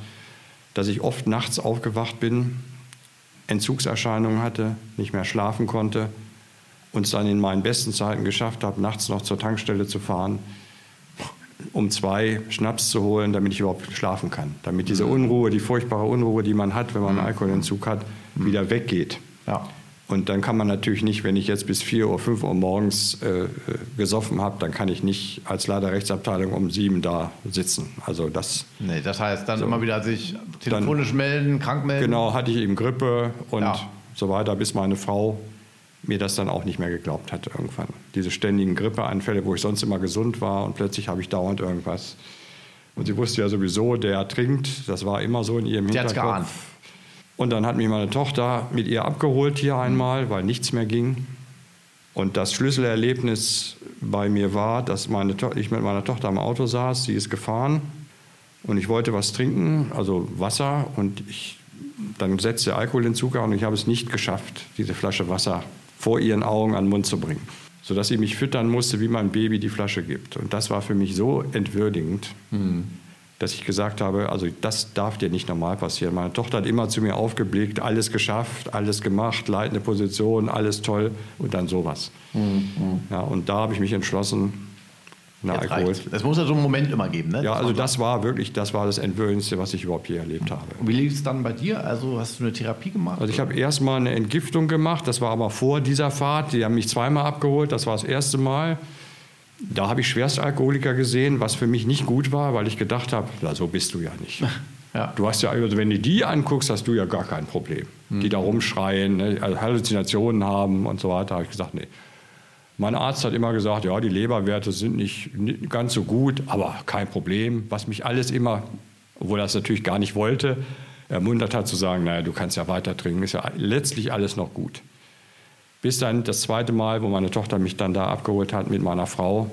dass ich oft nachts aufgewacht bin, Entzugserscheinungen hatte, nicht mehr schlafen konnte und es dann in meinen besten Zeiten geschafft habe, nachts noch zur Tankstelle zu fahren, um zwei Schnaps zu holen, damit ich überhaupt schlafen kann. Damit diese mhm. Unruhe, die furchtbare Unruhe, die man hat, wenn man einen mhm. Alkoholentzug hat, mhm. wieder weggeht. Ja. Und dann kann man natürlich nicht, wenn ich jetzt bis 4 Uhr, 5 Uhr morgens äh, gesoffen habe, dann kann ich nicht als Leiter Rechtsabteilung um 7 da sitzen. Also das. Nee, das heißt dann so, immer wieder sich telefonisch dann, melden, krank melden. Genau, hatte ich eben Grippe und ja. so weiter, bis meine Frau mir das dann auch nicht mehr geglaubt hat irgendwann. Diese ständigen Grippeanfälle, wo ich sonst immer gesund war und plötzlich habe ich dauernd irgendwas. Und sie wusste ja sowieso, der trinkt, das war immer so in ihrem sie Hinterkopf. Geahnt. Und dann hat mich meine Tochter mit ihr abgeholt hier einmal, weil nichts mehr ging. Und das Schlüsselerlebnis bei mir war, dass meine ich mit meiner Tochter im Auto saß, sie ist gefahren und ich wollte was trinken, also Wasser. Und ich, dann setzte Alkohol in Zucker und ich habe es nicht geschafft, diese Flasche Wasser vor ihren Augen an den Mund zu bringen. Sodass sie mich füttern musste, wie man ein Baby die Flasche gibt. Und das war für mich so entwürdigend, mhm. dass ich gesagt habe, also das darf dir nicht normal passieren. Meine Tochter hat immer zu mir aufgeblickt, alles geschafft, alles gemacht, leitende Position, alles toll und dann sowas. Mhm. Ja, und da habe ich mich entschlossen, na, Alkohol. Es muss ja so einen Moment immer geben, ne? Ja, also das war wirklich, das war das Entwöhnendste, was ich überhaupt hier erlebt habe. Und wie lief es dann bei dir? Also hast du eine Therapie gemacht? Also ich habe erstmal eine Entgiftung gemacht, das war aber vor dieser Fahrt. Die haben mich zweimal abgeholt, das war das erste Mal. Da habe ich Schwerstalkoholiker gesehen, was für mich nicht gut war, weil ich gedacht habe, na, so bist du ja nicht. Ja. Du hast ja, also wenn du die anguckst, hast du ja gar kein Problem. Mhm. Die da rumschreien, ne, also Halluzinationen haben und so weiter. habe ich gesagt, nee, mein Arzt hat immer gesagt, ja, die Leberwerte sind nicht, nicht ganz so gut, aber kein Problem. Was mich alles immer, obwohl er es natürlich gar nicht wollte, ermuntert hat zu sagen, naja, du kannst ja weiter trinken, ist ja letztlich alles noch gut. Bis dann das zweite Mal, wo meine Tochter mich dann da abgeholt hat mit meiner Frau.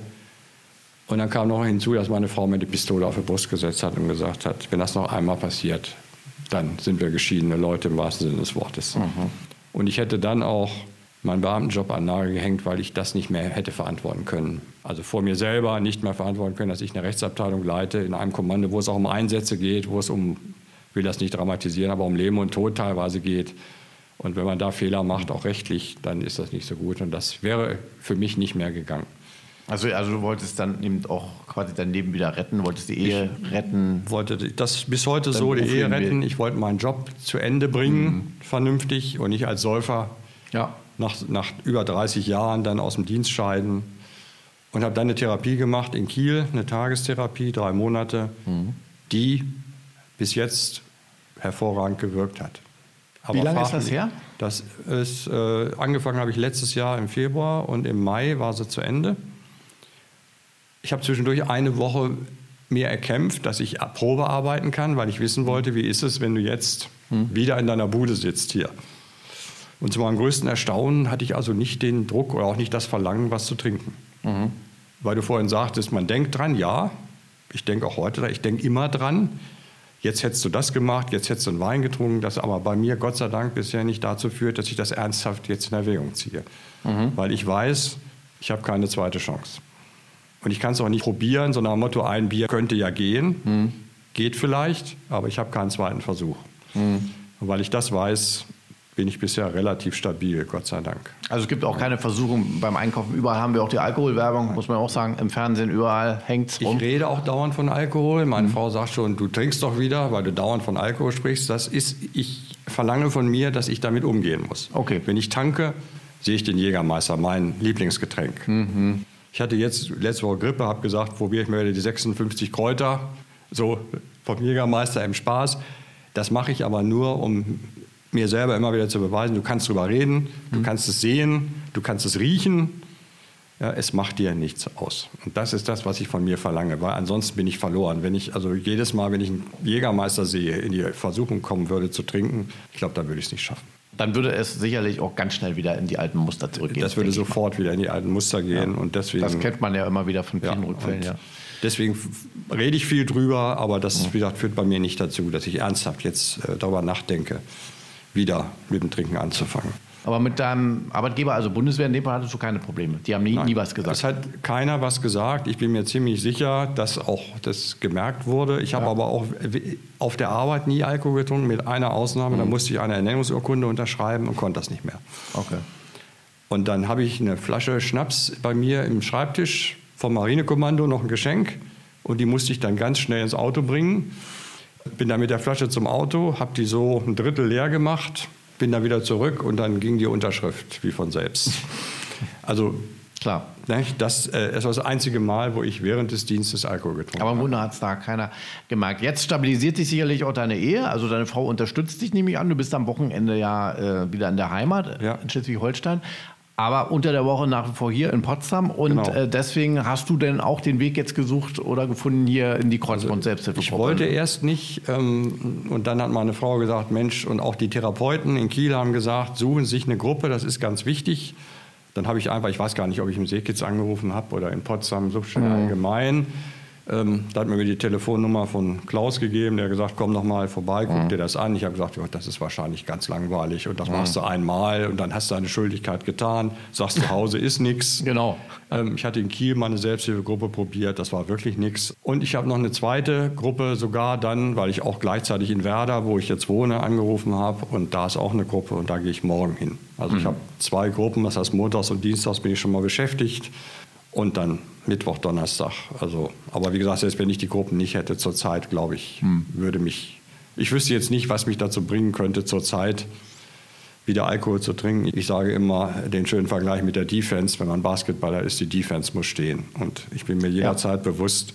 Und dann kam noch hinzu, dass meine Frau mir die Pistole auf die Brust gesetzt hat und gesagt hat, wenn das noch einmal passiert, dann sind wir geschiedene Leute im wahrsten Sinne des Wortes. Mhm. Und ich hätte dann auch meinen Beamtenjob an Nagel gehängt, weil ich das nicht mehr hätte verantworten können. Also vor mir selber nicht mehr verantworten können, dass ich eine Rechtsabteilung leite in einem Kommando, wo es auch um Einsätze geht, wo es um, ich will das nicht dramatisieren, aber um Leben und Tod teilweise geht. Und wenn man da Fehler macht, auch rechtlich, dann ist das nicht so gut. Und das wäre für mich nicht mehr gegangen. Also, also du wolltest dann eben auch quasi dein Leben wieder retten, wolltest die Ehe ich retten? wollte das bis heute so, die Ehe retten. Ich wollte meinen Job zu Ende bringen, mhm. vernünftig und nicht als Säufer ja nach, nach über 30 Jahren dann aus dem Dienst scheiden und habe dann eine Therapie gemacht in Kiel, eine Tagestherapie, drei Monate, mhm. die bis jetzt hervorragend gewirkt hat. Aber Wie lange ist das her? Das ist, äh, angefangen habe ich letztes Jahr im Februar und im Mai war sie zu Ende. Ich habe zwischendurch eine Woche mir erkämpft, dass ich Probe arbeiten kann, weil ich wissen wollte, wie ist es, wenn du jetzt hm. wieder in deiner Bude sitzt hier. Und zu meinem größten Erstaunen hatte ich also nicht den Druck oder auch nicht das Verlangen, was zu trinken. Mhm. Weil du vorhin sagtest, man denkt dran, ja, ich denke auch heute, ich denke immer dran. Jetzt hättest du das gemacht, jetzt hättest du einen Wein getrunken, das aber bei mir Gott sei Dank bisher nicht dazu führt, dass ich das ernsthaft jetzt in Erwägung ziehe. Mhm. Weil ich weiß, ich habe keine zweite Chance. Und ich kann es auch nicht probieren, so nach dem Motto, ein Bier könnte ja gehen. Mhm. Geht vielleicht, aber ich habe keinen zweiten Versuch. Mhm. Und weil ich das weiß, bin ich bisher relativ stabil, Gott sei Dank. Also es gibt auch keine Versuchung beim Einkaufen. Überall haben wir auch die Alkoholwerbung, muss man auch sagen. Im Fernsehen überall hängt es rum. Ich rede auch dauernd von Alkohol. Meine mhm. Frau sagt schon, du trinkst doch wieder, weil du dauernd von Alkohol sprichst. Das ist, ich verlange von mir, dass ich damit umgehen muss. Okay. Wenn ich tanke, sehe ich den Jägermeister, mein Lieblingsgetränk. Mhm. Ich hatte jetzt letzte Woche Grippe, habe gesagt, probiere ich mir die 56 Kräuter, so vom Jägermeister im Spaß. Das mache ich aber nur, um mir selber immer wieder zu beweisen, du kannst drüber reden, du mhm. kannst es sehen, du kannst es riechen. Ja, es macht dir nichts aus. Und das ist das, was ich von mir verlange, weil ansonsten bin ich verloren. Wenn ich also jedes Mal, wenn ich einen Jägermeister sehe, in die Versuchung kommen würde zu trinken, ich glaube, dann würde ich es nicht schaffen. Dann würde es sicherlich auch ganz schnell wieder in die alten Muster zurückgehen. Das würde sofort wieder in die alten Muster gehen ja. und deswegen. Das kennt man ja immer wieder von vielen ja, Rückfällen. Ja. Deswegen rede ich viel drüber, aber das wie gesagt, führt bei mir nicht dazu, dass ich ernsthaft jetzt äh, darüber nachdenke wieder mit dem Trinken anzufangen. Aber mit deinem Arbeitgeber, also Bundeswehr, in dem Fall hattest du keine Probleme. Die haben nie, nie was gesagt. Es hat keiner was gesagt. Ich bin mir ziemlich sicher, dass auch das gemerkt wurde. Ich ja. habe aber auch auf der Arbeit nie Alkohol getrunken, mit einer Ausnahme. Mhm. Da musste ich eine Ernennungsurkunde unterschreiben und konnte das nicht mehr. Okay. Und dann habe ich eine Flasche Schnaps bei mir im Schreibtisch vom Marinekommando, noch ein Geschenk. Und die musste ich dann ganz schnell ins Auto bringen. Bin dann mit der Flasche zum Auto, habe die so ein Drittel leer gemacht, bin dann wieder zurück und dann ging die Unterschrift wie von selbst. Also klar. Ne, das, äh, das war das einzige Mal, wo ich während des Dienstes Alkohol getrunken habe. Aber im Grunde hat es da keiner gemerkt. Jetzt stabilisiert sich sicherlich auch deine Ehe. Also deine Frau unterstützt dich, nehme ich an. Du bist am Wochenende ja äh, wieder in der Heimat ja. in Schleswig-Holstein aber unter der Woche nach wie vor hier in Potsdam. Und genau. äh, deswegen hast du denn auch den Weg jetzt gesucht oder gefunden hier in die Kreuzbund Selbsthilfe? Also ich wollte erst nicht. Ähm, und dann hat meine Frau gesagt, Mensch, und auch die Therapeuten in Kiel haben gesagt, suchen sich eine Gruppe, das ist ganz wichtig. Dann habe ich einfach, ich weiß gar nicht, ob ich im Seekitz angerufen habe oder in Potsdam, so schön mhm. allgemein. Ähm, da hat mir die Telefonnummer von Klaus gegeben, der hat gesagt, komm noch mal vorbei, guck mhm. dir das an. Ich habe gesagt, ja, das ist wahrscheinlich ganz langweilig und das mhm. machst du einmal und dann hast du deine Schuldigkeit getan, sagst zu Hause ist nichts. Genau. Ähm, ich hatte in Kiel meine Selbsthilfegruppe probiert, das war wirklich nichts. Und ich habe noch eine zweite Gruppe sogar dann, weil ich auch gleichzeitig in Werder, wo ich jetzt wohne, angerufen habe und da ist auch eine Gruppe und da gehe ich morgen hin. Also mhm. ich habe zwei Gruppen, das heißt montags und dienstags bin ich schon mal beschäftigt und dann Mittwoch, Donnerstag. Also, aber wie gesagt, selbst wenn ich die Gruppen nicht hätte zurzeit, glaube ich, hm. würde mich, ich wüsste jetzt nicht, was mich dazu bringen könnte, zurzeit wieder Alkohol zu trinken. Ich sage immer den schönen Vergleich mit der Defense. Wenn man Basketballer ist, die Defense muss stehen. Und ich bin mir jederzeit ja. bewusst,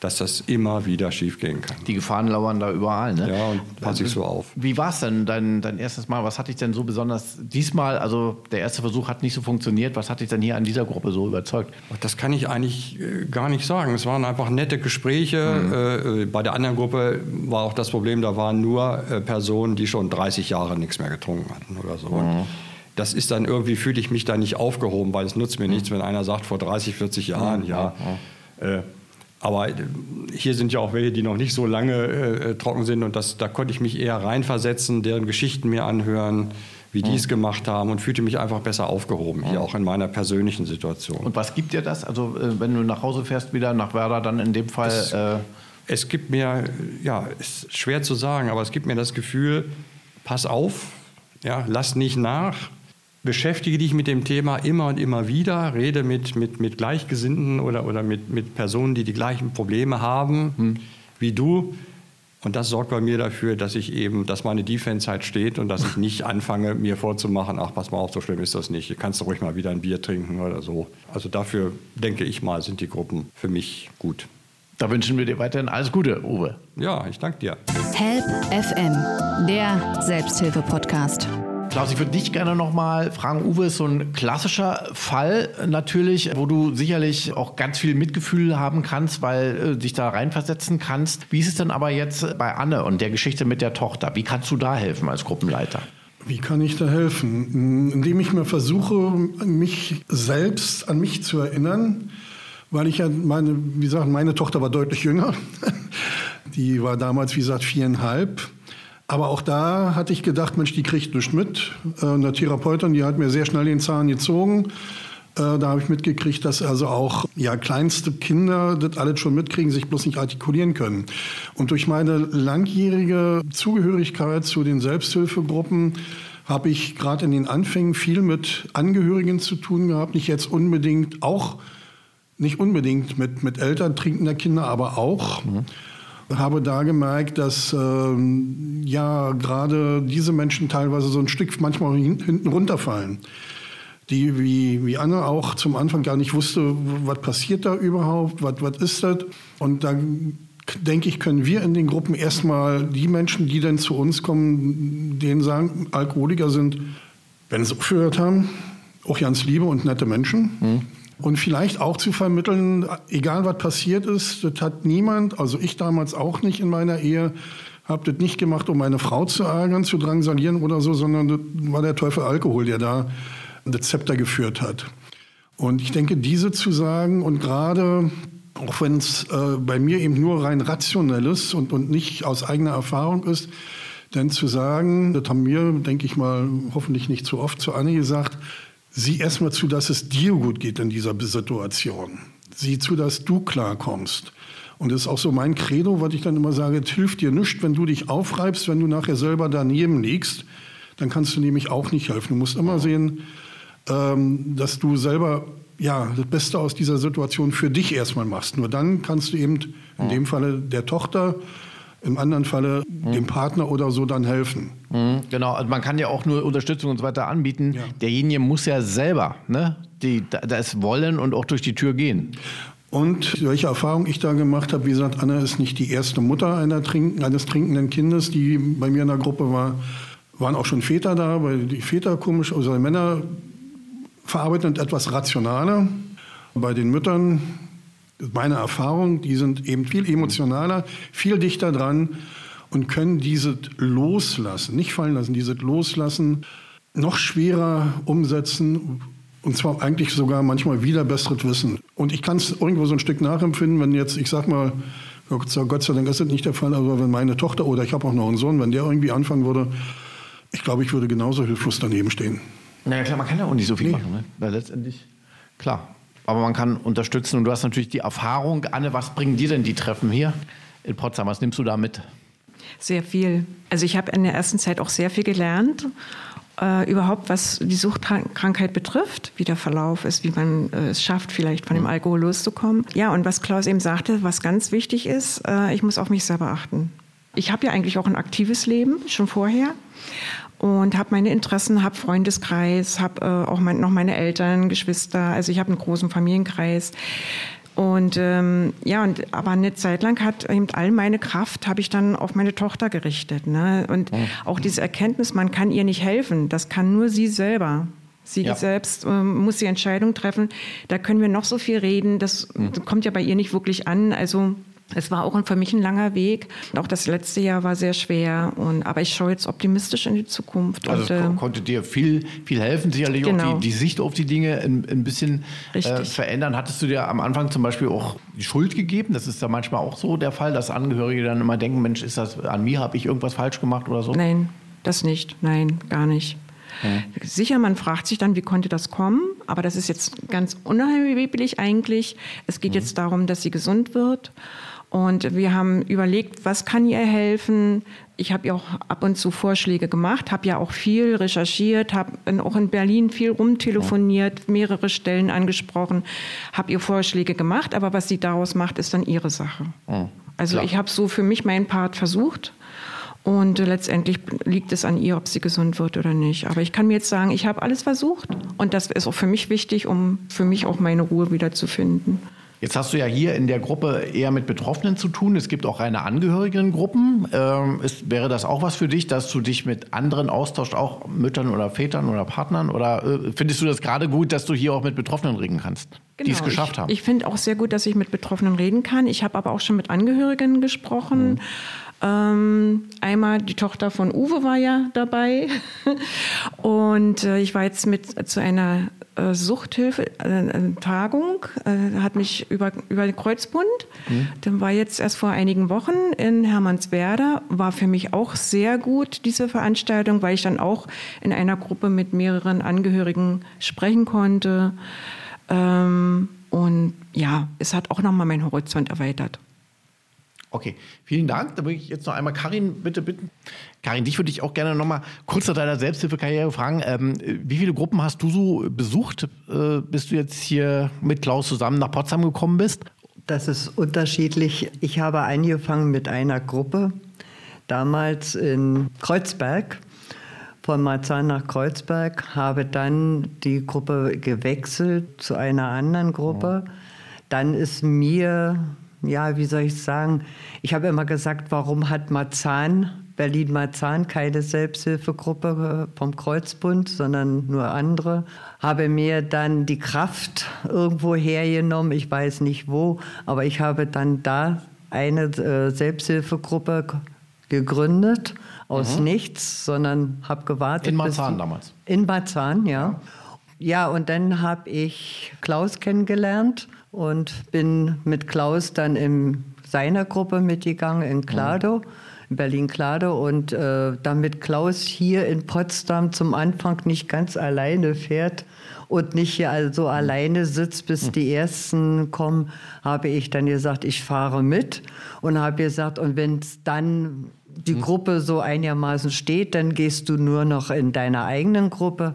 dass das immer wieder schiefgehen kann. Die Gefahren lauern da überall, ne? Ja, und passe ich so auf. Wie war es denn dein, dein erstes Mal? Was hat dich denn so besonders diesmal, also der erste Versuch hat nicht so funktioniert, was hat dich denn hier an dieser Gruppe so überzeugt? Das kann ich eigentlich äh, gar nicht sagen. Es waren einfach nette Gespräche. Mhm. Äh, bei der anderen Gruppe war auch das Problem, da waren nur äh, Personen, die schon 30 Jahre nichts mehr getrunken hatten oder so. Mhm. das ist dann irgendwie, fühle ich mich da nicht aufgehoben, weil es nutzt mir mhm. nichts, wenn einer sagt, vor 30, 40 Jahren, ja. ja aber äh, hier sind ja auch welche, die noch nicht so lange äh, trocken sind und das, da konnte ich mich eher reinversetzen, deren Geschichten mir anhören, wie die es mhm. gemacht haben und fühlte mich einfach besser aufgehoben, hier mhm. auch in meiner persönlichen Situation. Und was gibt dir das? Also äh, wenn du nach Hause fährst wieder nach Werder, dann in dem Fall... Es, äh es gibt mir, ja, ist schwer zu sagen, aber es gibt mir das Gefühl, pass auf, ja, lass nicht nach, beschäftige dich mit dem Thema immer und immer wieder, rede mit, mit, mit Gleichgesinnten oder, oder mit, mit Personen, die die gleichen Probleme haben hm. wie du. Und das sorgt bei mir dafür, dass ich eben, dass meine Defense halt steht und dass ich nicht anfange, mir vorzumachen, ach, pass mal auf, so schlimm ist das nicht. Du kannst ruhig mal wieder ein Bier trinken oder so. Also dafür, denke ich mal, sind die Gruppen für mich gut. Da wünschen wir dir weiterhin alles Gute, Uwe. Ja, ich danke dir. Help FM, der Selbsthilfe-Podcast. Klaus, ich würde dich gerne noch mal fragen. Uwe ist so ein klassischer Fall natürlich, wo du sicherlich auch ganz viel Mitgefühl haben kannst, weil äh, dich da reinversetzen kannst. Wie ist es denn aber jetzt bei Anne und der Geschichte mit der Tochter? Wie kannst du da helfen als Gruppenleiter? Wie kann ich da helfen? Indem ich mir versuche, mich selbst an mich zu erinnern, weil ich ja meine, wie gesagt, meine Tochter war deutlich jünger. Die war damals, wie gesagt, viereinhalb. Aber auch da hatte ich gedacht, Mensch, die kriegt nichts mit. Äh, eine Therapeutin, die hat mir sehr schnell den Zahn gezogen. Äh, da habe ich mitgekriegt, dass also auch ja, kleinste Kinder das alles schon mitkriegen, sich bloß nicht artikulieren können. Und durch meine langjährige Zugehörigkeit zu den Selbsthilfegruppen habe ich gerade in den Anfängen viel mit Angehörigen zu tun gehabt. Nicht jetzt unbedingt, auch nicht unbedingt mit, mit Eltern trinkender Kinder, aber auch. Mhm habe da gemerkt, dass ähm, ja gerade diese Menschen teilweise so ein Stück manchmal hinten runterfallen. Die, wie, wie Anne auch zum Anfang gar nicht wusste, was passiert da überhaupt, was, ist das. Und da denke ich, können wir in den Gruppen erstmal die Menschen, die dann zu uns kommen, denen sagen, Alkoholiker sind, wenn sie aufgehört haben, auch ganz liebe und nette Menschen. Mhm. Und vielleicht auch zu vermitteln, egal was passiert ist, das hat niemand, also ich damals auch nicht in meiner Ehe, habe das nicht gemacht, um meine Frau zu ärgern, zu drangsalieren oder so, sondern das war der Teufel Alkohol, der da das Zepter geführt hat. Und ich denke, diese zu sagen und gerade, auch wenn es äh, bei mir eben nur rein rationell ist und, und nicht aus eigener Erfahrung ist, denn zu sagen, das haben wir, denke ich mal, hoffentlich nicht zu oft zu Anne gesagt, Sieh erstmal zu, dass es dir gut geht in dieser Situation. Sieh zu, dass du klarkommst. Und das ist auch so mein Credo, was ich dann immer sage, es hilft dir nichts, wenn du dich aufreibst, wenn du nachher selber daneben liegst, dann kannst du nämlich auch nicht helfen. Du musst immer sehen, ähm, dass du selber ja, das Beste aus dieser Situation für dich erstmal machst. Nur dann kannst du eben in dem Falle der Tochter im anderen Falle mhm. dem Partner oder so dann helfen. Mhm, genau, also man kann ja auch nur Unterstützung und so weiter anbieten. Ja. Derjenige muss ja selber ne, die, das wollen und auch durch die Tür gehen. Und welche Erfahrung ich da gemacht habe, wie gesagt, Anna ist nicht die erste Mutter einer Trinken, eines trinkenden Kindes, die bei mir in der Gruppe war. Waren auch schon Väter da, weil die Väter komisch, also Männer verarbeiten etwas rationaler. Bei den Müttern meine Erfahrung, die sind eben viel emotionaler, viel dichter dran und können dieses Loslassen, nicht fallen lassen, dieses Loslassen noch schwerer umsetzen und zwar eigentlich sogar manchmal wieder besseres Wissen. Und ich kann es irgendwo so ein Stück nachempfinden, wenn jetzt, ich sag mal, Gott sei Dank ist das nicht der Fall, aber wenn meine Tochter oder ich habe auch noch einen Sohn, wenn der irgendwie anfangen würde, ich glaube, ich würde genauso hilflos daneben stehen. Naja, klar, man kann ja auch nicht so viel nee. machen, ne? weil letztendlich, klar, aber man kann unterstützen. Und du hast natürlich die Erfahrung. Anne, was bringen dir denn die Treffen hier in Potsdam? Was nimmst du da mit? Sehr viel. Also ich habe in der ersten Zeit auch sehr viel gelernt. Äh, überhaupt, was die Suchtkrankheit betrifft, wie der Verlauf ist, wie man äh, es schafft, vielleicht von dem mhm. Alkohol loszukommen. Ja, und was Klaus eben sagte, was ganz wichtig ist, äh, ich muss auf mich selber achten. Ich habe ja eigentlich auch ein aktives Leben, schon vorher und habe meine Interessen, habe Freundeskreis, habe äh, auch mein, noch meine Eltern, Geschwister. Also ich habe einen großen Familienkreis. Und ähm, ja, und aber eine Zeit lang hat eben all meine Kraft habe ich dann auf meine Tochter gerichtet. Ne? Und mhm. auch diese Erkenntnis, man kann ihr nicht helfen, das kann nur sie selber. Sie ja. selbst äh, muss die Entscheidung treffen. Da können wir noch so viel reden, das mhm. kommt ja bei ihr nicht wirklich an. Also es war auch für mich ein langer Weg. Auch das letzte Jahr war sehr schwer. Und, aber ich schaue jetzt optimistisch in die Zukunft. Also und, äh, konnte dir viel, viel helfen, sicherlich genau. auch die, die, Sicht auf die Dinge ein, ein bisschen äh, verändern. Hattest du dir am Anfang zum Beispiel auch die Schuld gegeben? Das ist ja manchmal auch so der Fall, dass Angehörige dann immer denken, Mensch, ist das an mir, habe ich irgendwas falsch gemacht oder so? Nein, das nicht. Nein, gar nicht. Mhm. Sicher, man fragt sich dann, wie konnte das kommen? Aber das ist jetzt ganz unerheblich eigentlich. Es geht mhm. jetzt darum, dass sie gesund wird. Und wir haben überlegt, was kann ihr helfen? Ich habe ja auch ab und zu Vorschläge gemacht, habe ja auch viel recherchiert, habe auch in Berlin viel rumtelefoniert, mehrere Stellen angesprochen, habe ihr Vorschläge gemacht, aber was sie daraus macht, ist dann ihre Sache. Also Klar. ich habe so für mich meinen Part versucht. Und letztendlich liegt es an ihr, ob sie gesund wird oder nicht. Aber ich kann mir jetzt sagen, ich habe alles versucht. Und das ist auch für mich wichtig, um für mich auch meine Ruhe wieder zu finden. Jetzt hast du ja hier in der Gruppe eher mit Betroffenen zu tun. Es gibt auch reine Angehörigengruppen. Ähm, ist, wäre das auch was für dich, dass du dich mit anderen austauschst, auch Müttern oder Vätern oder Partnern? Oder äh, findest du das gerade gut, dass du hier auch mit Betroffenen reden kannst, genau, die es genau. geschafft ich, haben? Ich finde auch sehr gut, dass ich mit Betroffenen reden kann. Ich habe aber auch schon mit Angehörigen gesprochen. Mhm. Ähm, einmal die Tochter von Uwe war ja dabei und äh, ich war jetzt mit zu einer äh, Suchthilfe, äh, Tagung, äh, hat mich über, über den Kreuzbund. Mhm. Dann war jetzt erst vor einigen Wochen in Hermannswerder, war für mich auch sehr gut, diese Veranstaltung, weil ich dann auch in einer Gruppe mit mehreren Angehörigen sprechen konnte. Ähm, und ja, es hat auch nochmal meinen Horizont erweitert. Okay, vielen Dank. Da würde ich jetzt noch einmal Karin bitte bitten. Karin, dich würde ich auch gerne noch mal kurz nach deiner Selbsthilfekarriere fragen. Ähm, wie viele Gruppen hast du so besucht, äh, bis du jetzt hier mit Klaus zusammen nach Potsdam gekommen bist? Das ist unterschiedlich. Ich habe angefangen mit einer Gruppe, damals in Kreuzberg, von Marzahn nach Kreuzberg, habe dann die Gruppe gewechselt zu einer anderen Gruppe. Dann ist mir ja, wie soll ich sagen, ich habe immer gesagt, warum hat Marzahn, Berlin-Marzahn, keine Selbsthilfegruppe äh, vom Kreuzbund, sondern nur andere. Habe mir dann die Kraft irgendwo hergenommen, ich weiß nicht wo, aber ich habe dann da eine äh, Selbsthilfegruppe gegründet, aus mhm. nichts, sondern habe gewartet. In Marzahn damals? In Marzahn, ja. ja. Ja, und dann habe ich Klaus kennengelernt und bin mit Klaus dann in seiner Gruppe mitgegangen in Klado. In Berlin-Klado und äh, damit Klaus hier in Potsdam zum Anfang nicht ganz alleine fährt und nicht hier also alleine sitzt, bis die Ersten kommen, habe ich dann gesagt, ich fahre mit und habe gesagt, und wenn es dann die hm. Gruppe so einigermaßen steht, dann gehst du nur noch in deiner eigenen Gruppe.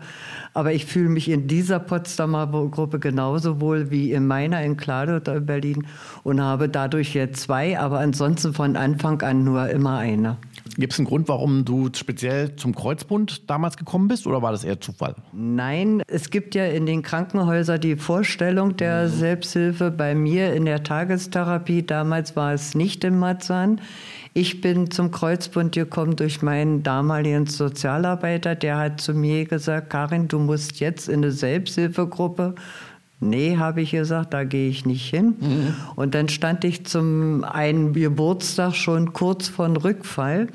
Aber ich fühle mich in dieser Potsdamer Gruppe genauso wohl wie in meiner in Klado in Berlin und habe dadurch jetzt zwei, aber ansonsten von Anfang an nur immer eine. Gibt es einen Grund, warum du speziell zum Kreuzbund damals gekommen bist oder war das eher Zufall? Nein, es gibt ja in den Krankenhäusern die Vorstellung der mhm. Selbsthilfe. Bei mir in der Tagestherapie, damals war es nicht in Marzahn. Ich bin zum Kreuzbund gekommen durch meinen damaligen Sozialarbeiter. Der hat zu mir gesagt, Karin, du musst jetzt in eine Selbsthilfegruppe. Nee, habe ich gesagt, da gehe ich nicht hin. Mhm. Und dann stand ich zum einen Geburtstag schon kurz vor Rückfall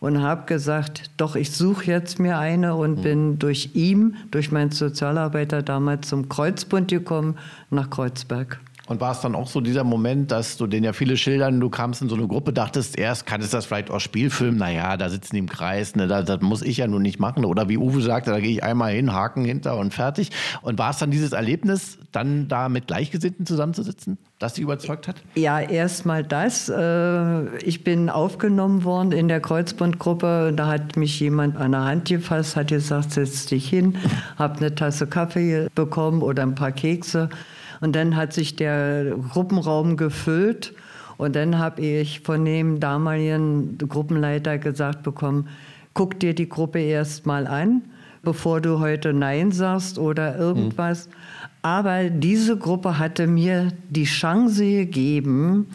und habe gesagt, doch, ich suche jetzt mir eine und mhm. bin durch ihn, durch meinen Sozialarbeiter damals zum Kreuzbund gekommen, nach Kreuzberg. Und war es dann auch so dieser Moment, dass du den ja viele schildern, du kamst in so eine Gruppe, dachtest erst, kann es das vielleicht auch Spielfilm? Naja, da sitzen die im Kreis, ne, das, das muss ich ja nun nicht machen. Oder wie Uwe sagte, da gehe ich einmal hin, Haken hinter und fertig. Und war es dann dieses Erlebnis, dann da mit Gleichgesinnten zusammenzusitzen, das dich überzeugt hat? Ja, erstmal das. Äh, ich bin aufgenommen worden in der Kreuzbundgruppe. Da hat mich jemand an der Hand gefasst, hat gesagt, setz dich hin, hab eine Tasse Kaffee bekommen oder ein paar Kekse. Und dann hat sich der Gruppenraum gefüllt. Und dann habe ich von dem damaligen Gruppenleiter gesagt bekommen, guck dir die Gruppe erst mal an, bevor du heute Nein sagst oder irgendwas. Mhm. Aber diese Gruppe hatte mir die Chance gegeben,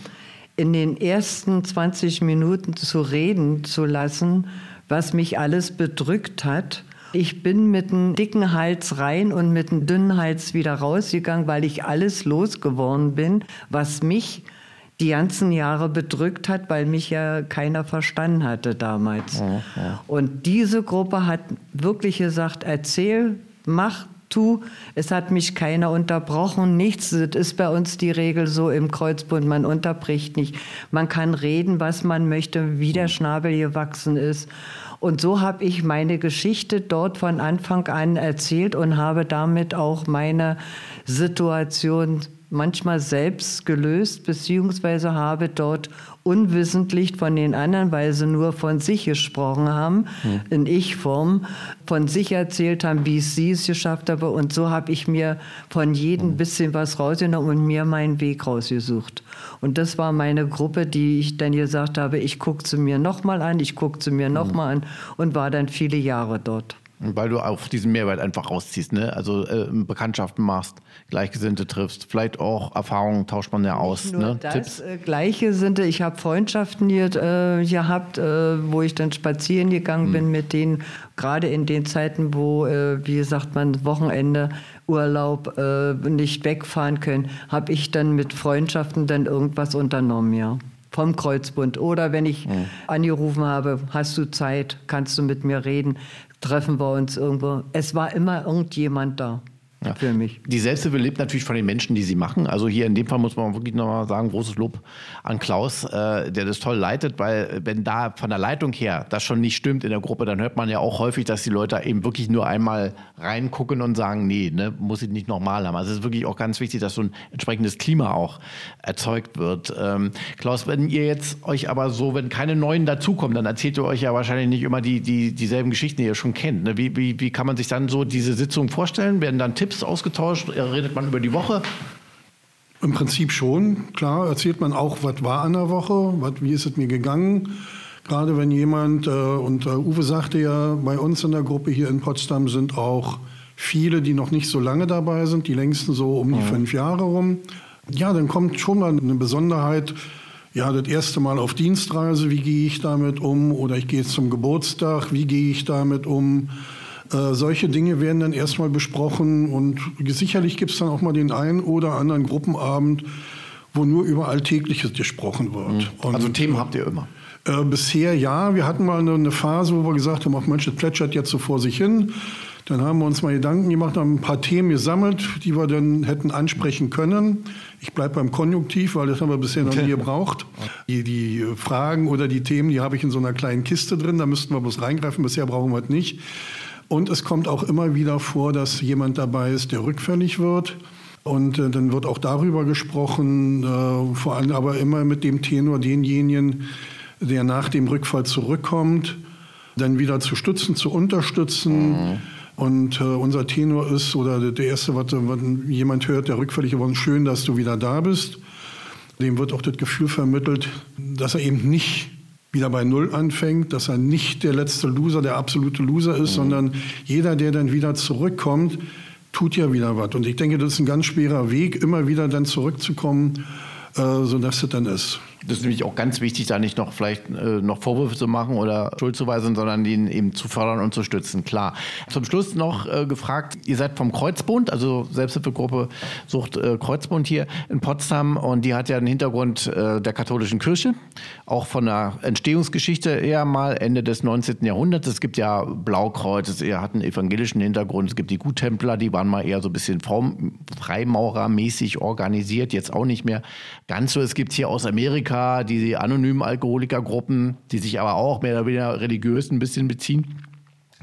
in den ersten 20 Minuten zu reden zu lassen, was mich alles bedrückt hat ich bin mit einem dicken Hals rein und mit einem dünnen Hals wieder rausgegangen, weil ich alles losgeworden bin, was mich die ganzen Jahre bedrückt hat, weil mich ja keiner verstanden hatte damals. Ja, ja. Und diese Gruppe hat wirklich gesagt, erzähl, mach, tu. Es hat mich keiner unterbrochen, nichts. Das ist bei uns die Regel so im Kreuzbund, man unterbricht nicht. Man kann reden, was man möchte, wie der Schnabel gewachsen ist. Und so habe ich meine Geschichte dort von Anfang an erzählt und habe damit auch meine Situation manchmal selbst gelöst, beziehungsweise habe dort unwissentlich von den anderen, weil sie nur von sich gesprochen haben, hm. in Ich-Form, von sich erzählt haben, wie sie es geschafft haben. Und so habe ich mir von jedem ein hm. bisschen was rausgenommen und mir meinen Weg rausgesucht. Und das war meine Gruppe, die ich dann gesagt habe, ich gucke sie mir nochmal an, ich gucke sie mir nochmal hm. an und war dann viele Jahre dort. Weil du auf diesen Mehrwert einfach rausziehst, ne? Also äh, Bekanntschaften machst, Gleichgesinnte triffst, vielleicht auch Erfahrungen tauscht man ja aus. Nur ne? das Tipps. Äh, Gleichgesinnte, ich habe Freundschaften hier, äh, gehabt, äh, wo ich dann spazieren gegangen Hm. bin mit denen, gerade in den Zeiten, wo, äh, wie sagt man, Wochenende, Urlaub äh, nicht wegfahren können, habe ich dann mit Freundschaften dann irgendwas unternommen, ja. Vom Kreuzbund. Oder wenn ich Hm. angerufen habe, hast du Zeit, kannst du mit mir reden, treffen wir uns irgendwo. Es war immer irgendjemand da Ja. für mich. Die Selbsthilfe lebt natürlich von den Menschen, die sie machen. Also hier in dem Fall muss man wirklich nochmal sagen, großes Lob an Klaus, äh, der das toll leitet, weil wenn da von der Leitung her das schon nicht stimmt in der Gruppe, dann hört man ja auch häufig, dass die Leute eben wirklich nur einmal reingucken und sagen, nee, ne, muss ich nicht nochmal haben. Also es ist wirklich auch ganz wichtig, dass so ein entsprechendes Klima auch erzeugt wird. Ähm, Klaus, wenn ihr jetzt euch aber so, wenn keine neuen dazukommen, dann erzählt ihr euch ja wahrscheinlich nicht immer die, die, dieselben Geschichten, die ihr schon kennt. Ne? Wie, wie, wie kann man sich dann so diese Sitzung vorstellen? Werden dann Tipps ausgetauscht? Redet man über die Woche? Im Prinzip schon, klar, erzählt man auch, was war an der Woche, was, wie ist es mir gegangen. Gerade wenn jemand, äh, und äh, Uwe sagte ja, bei uns in der Gruppe hier in Potsdam sind auch viele, die noch nicht so lange dabei sind, die längsten so um die fünf Jahre rum. Ja, dann kommt schon mal eine Besonderheit, ja, das erste Mal auf Dienstreise, wie gehe ich damit um? Oder ich gehe zum Geburtstag, wie gehe ich damit um? Äh, solche Dinge werden dann erstmal besprochen und sicherlich gibt es dann auch mal den einen oder anderen Gruppenabend, wo nur über Alltägliches gesprochen wird. Und, Also Themen habt ihr immer. äh, bisher ja. Wir hatten mal eine, eine Phase, wo wir gesagt haben, ach Mensch, das plätschert jetzt so vor sich hin. Dann haben wir uns mal Gedanken gemacht, haben ein paar Themen gesammelt, die wir dann hätten ansprechen können. Ich bleibe beim Konjunktiv, weil das haben wir bisher noch nie gebraucht. Die, die Fragen oder die Themen, die habe ich in so einer kleinen Kiste drin, da müssten wir bloß reingreifen. Bisher brauchen wir es nicht. Und es kommt auch immer wieder vor, dass jemand dabei ist, der rückfällig wird. Und äh, dann wird auch darüber gesprochen, äh, vor allem aber immer mit dem Tenor denjenigen, der nach dem Rückfall zurückkommt, dann wieder zu stützen, zu unterstützen. Und äh, unser Tenor ist, oder der erste, was, was jemand hört, der rückfällig geworden ist, schön, dass du wieder da bist. Dem wird auch das Gefühl vermittelt, dass er eben nicht wieder bei Null anfängt, dass er nicht der letzte Loser, der absolute Loser ist, sondern jeder, der dann wieder zurückkommt, tut ja wieder was. Und ich denke, das ist ein ganz schwerer Weg, immer wieder dann zurückzukommen, äh, sodass es dann ist. Das ist nämlich auch ganz wichtig, da nicht noch vielleicht äh, noch Vorwürfe zu machen oder Schuld zu weisen, sondern ihn eben zu fördern und zu stützen. Klar. Zum Schluss noch äh, gefragt, ihr seid vom Kreuzbund, also Selbsthilfegruppe Sucht äh, Kreuzbund hier in Potsdam und die hat ja einen Hintergrund äh, der katholischen Kirche, auch von der Entstehungsgeschichte eher mal Ende des 19. Jahrhunderts. Es gibt ja Blaukreuz, es hat einen evangelischen Hintergrund, es gibt die Guttempler, die waren mal eher so ein bisschen Freimaurermäßig organisiert, jetzt auch nicht mehr ganz so. Es gibt hier aus Amerika die anonymen Alkoholikergruppen, die sich aber auch mehr oder weniger religiös ein bisschen beziehen.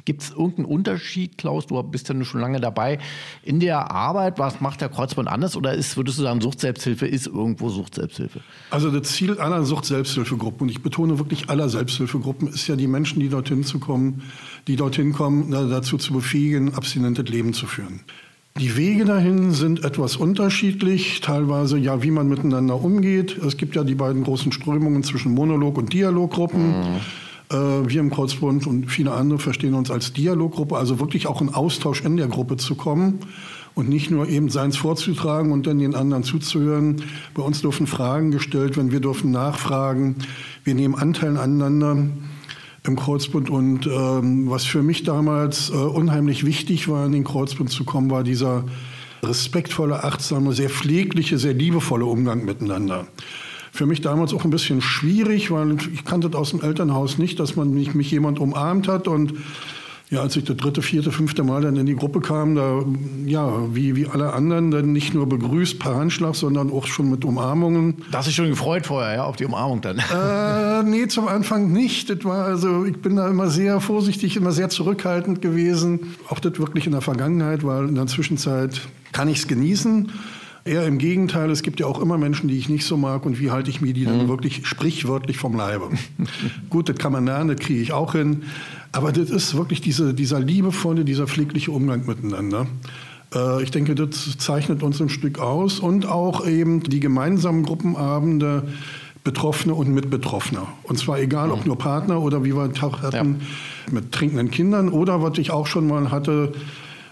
Gibt es irgendeinen Unterschied, Klaus? Du bist ja schon lange dabei in der Arbeit. Was macht der Kreuzband anders? Oder ist, würdest du sagen, Suchtselbsthilfe ist irgendwo Suchtselbsthilfe? Also das Ziel aller Sucht-Selbsthilfegruppen, und ich betone wirklich aller Selbsthilfegruppen, ist ja die Menschen, die dorthin zu kommen, die dorthin kommen, dazu zu befähigen, abstinentes Leben zu führen. Die Wege dahin sind etwas unterschiedlich, teilweise ja, wie man miteinander umgeht. Es gibt ja die beiden großen Strömungen zwischen Monolog- und Dialoggruppen. Äh, wir im Kreuzbund und viele andere verstehen uns als Dialoggruppe, also wirklich auch in Austausch in der Gruppe zu kommen und nicht nur eben seins vorzutragen und dann den anderen zuzuhören. Bei uns dürfen Fragen gestellt werden, wir dürfen nachfragen, wir nehmen Anteil aneinander im Kreuzbund. Und ähm, was für mich damals äh, unheimlich wichtig war, in den Kreuzbund zu kommen, war dieser respektvolle, achtsame, sehr pflegliche, sehr liebevolle Umgang miteinander. Für mich damals auch ein bisschen schwierig, weil ich kannte das aus dem Elternhaus nicht, dass man mich, mich jemand umarmt hat und ja, als ich das dritte, vierte, fünfte Mal dann in die Gruppe kam, da, ja, wie, wie alle anderen, dann nicht nur begrüßt per Handschlag, sondern auch schon mit Umarmungen. Da hast du dich schon gefreut vorher, ja, auf die Umarmung dann? Äh, nee, zum Anfang nicht. Das war also, ich bin da immer sehr vorsichtig, immer sehr zurückhaltend gewesen. Auch das wirklich in der Vergangenheit, weil in der Zwischenzeit kann ich es genießen. Eher im Gegenteil, es gibt ja auch immer Menschen, die ich nicht so mag und wie halte ich mir die dann wirklich sprichwörtlich vom Leibe. Gut, das kann man lernen, das kriege ich auch hin. Aber das ist wirklich diese, dieser liebevolle, dieser pflegliche Umgang miteinander. Äh, ich denke, das zeichnet uns ein Stück aus und auch eben die gemeinsamen Gruppenabende Betroffene und Mitbetroffene. Und zwar egal, ob mhm. nur Partner oder wie wir auch hatten, ja. mit trinkenden Kindern oder was ich auch schon mal hatte,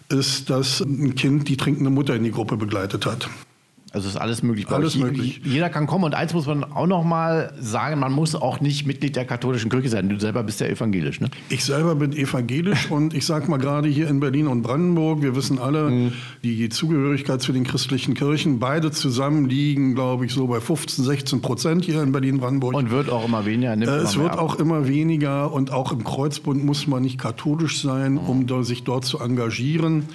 ist, dass ein Kind die trinkende Mutter in die Gruppe begleitet hat. Also ist alles möglich. Alles möglich. Jeder kann kommen. Und eins muss man auch noch mal sagen, man muss auch nicht Mitglied der katholischen Kirche sein. Du selber bist ja evangelisch, ne? Ich selber bin evangelisch und ich sage mal gerade hier in Berlin und Brandenburg, wir wissen alle, mhm. die Zugehörigkeit zu den christlichen Kirchen, beide zusammen liegen, glaube ich, so bei 15, 16 Prozent hier in Berlin-Brandenburg. Und wird auch immer weniger. Äh, es wird ab. auch immer weniger und auch im Kreuzbund muss man nicht katholisch sein, mhm. um sich dort zu engagieren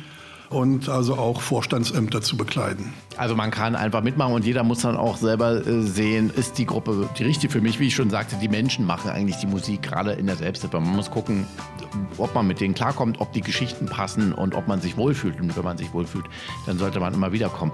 und also auch Vorstandsämter zu bekleiden. Also man kann einfach mitmachen und jeder muss dann auch selber äh, sehen, ist die Gruppe die richtige für mich. Wie ich schon sagte, die Menschen machen eigentlich die Musik gerade in der Selbsthilfe. Man muss gucken, ob man mit denen klarkommt, ob die Geschichten passen und ob man sich wohlfühlt. Und wenn man sich wohlfühlt, dann sollte man immer wieder kommen.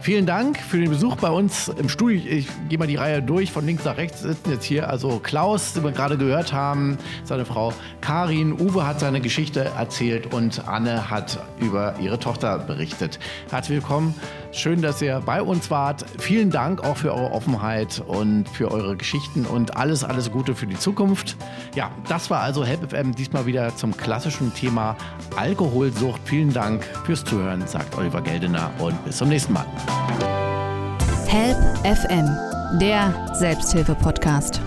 Vielen Dank für den Besuch bei uns im Studio. Ich gehe mal die Reihe durch, von links nach rechts sitzen jetzt hier. Also Klaus, den wir gerade gehört haben, seine Frau Karin, Uwe hat seine Geschichte erzählt und Anne hat über ihre Tochter berichtet. Herzlich willkommen. Schön, dass ihr bei uns wart. Vielen Dank auch für eure Offenheit und für eure Geschichten und alles, alles Gute für die Zukunft. Ja, das war also Help FM diesmal wieder zum klassischen Thema Alkoholsucht. Vielen Dank fürs Zuhören, sagt Oliver Geldener und bis zum nächsten Mal. Help FM, der Selbsthilfe-Podcast.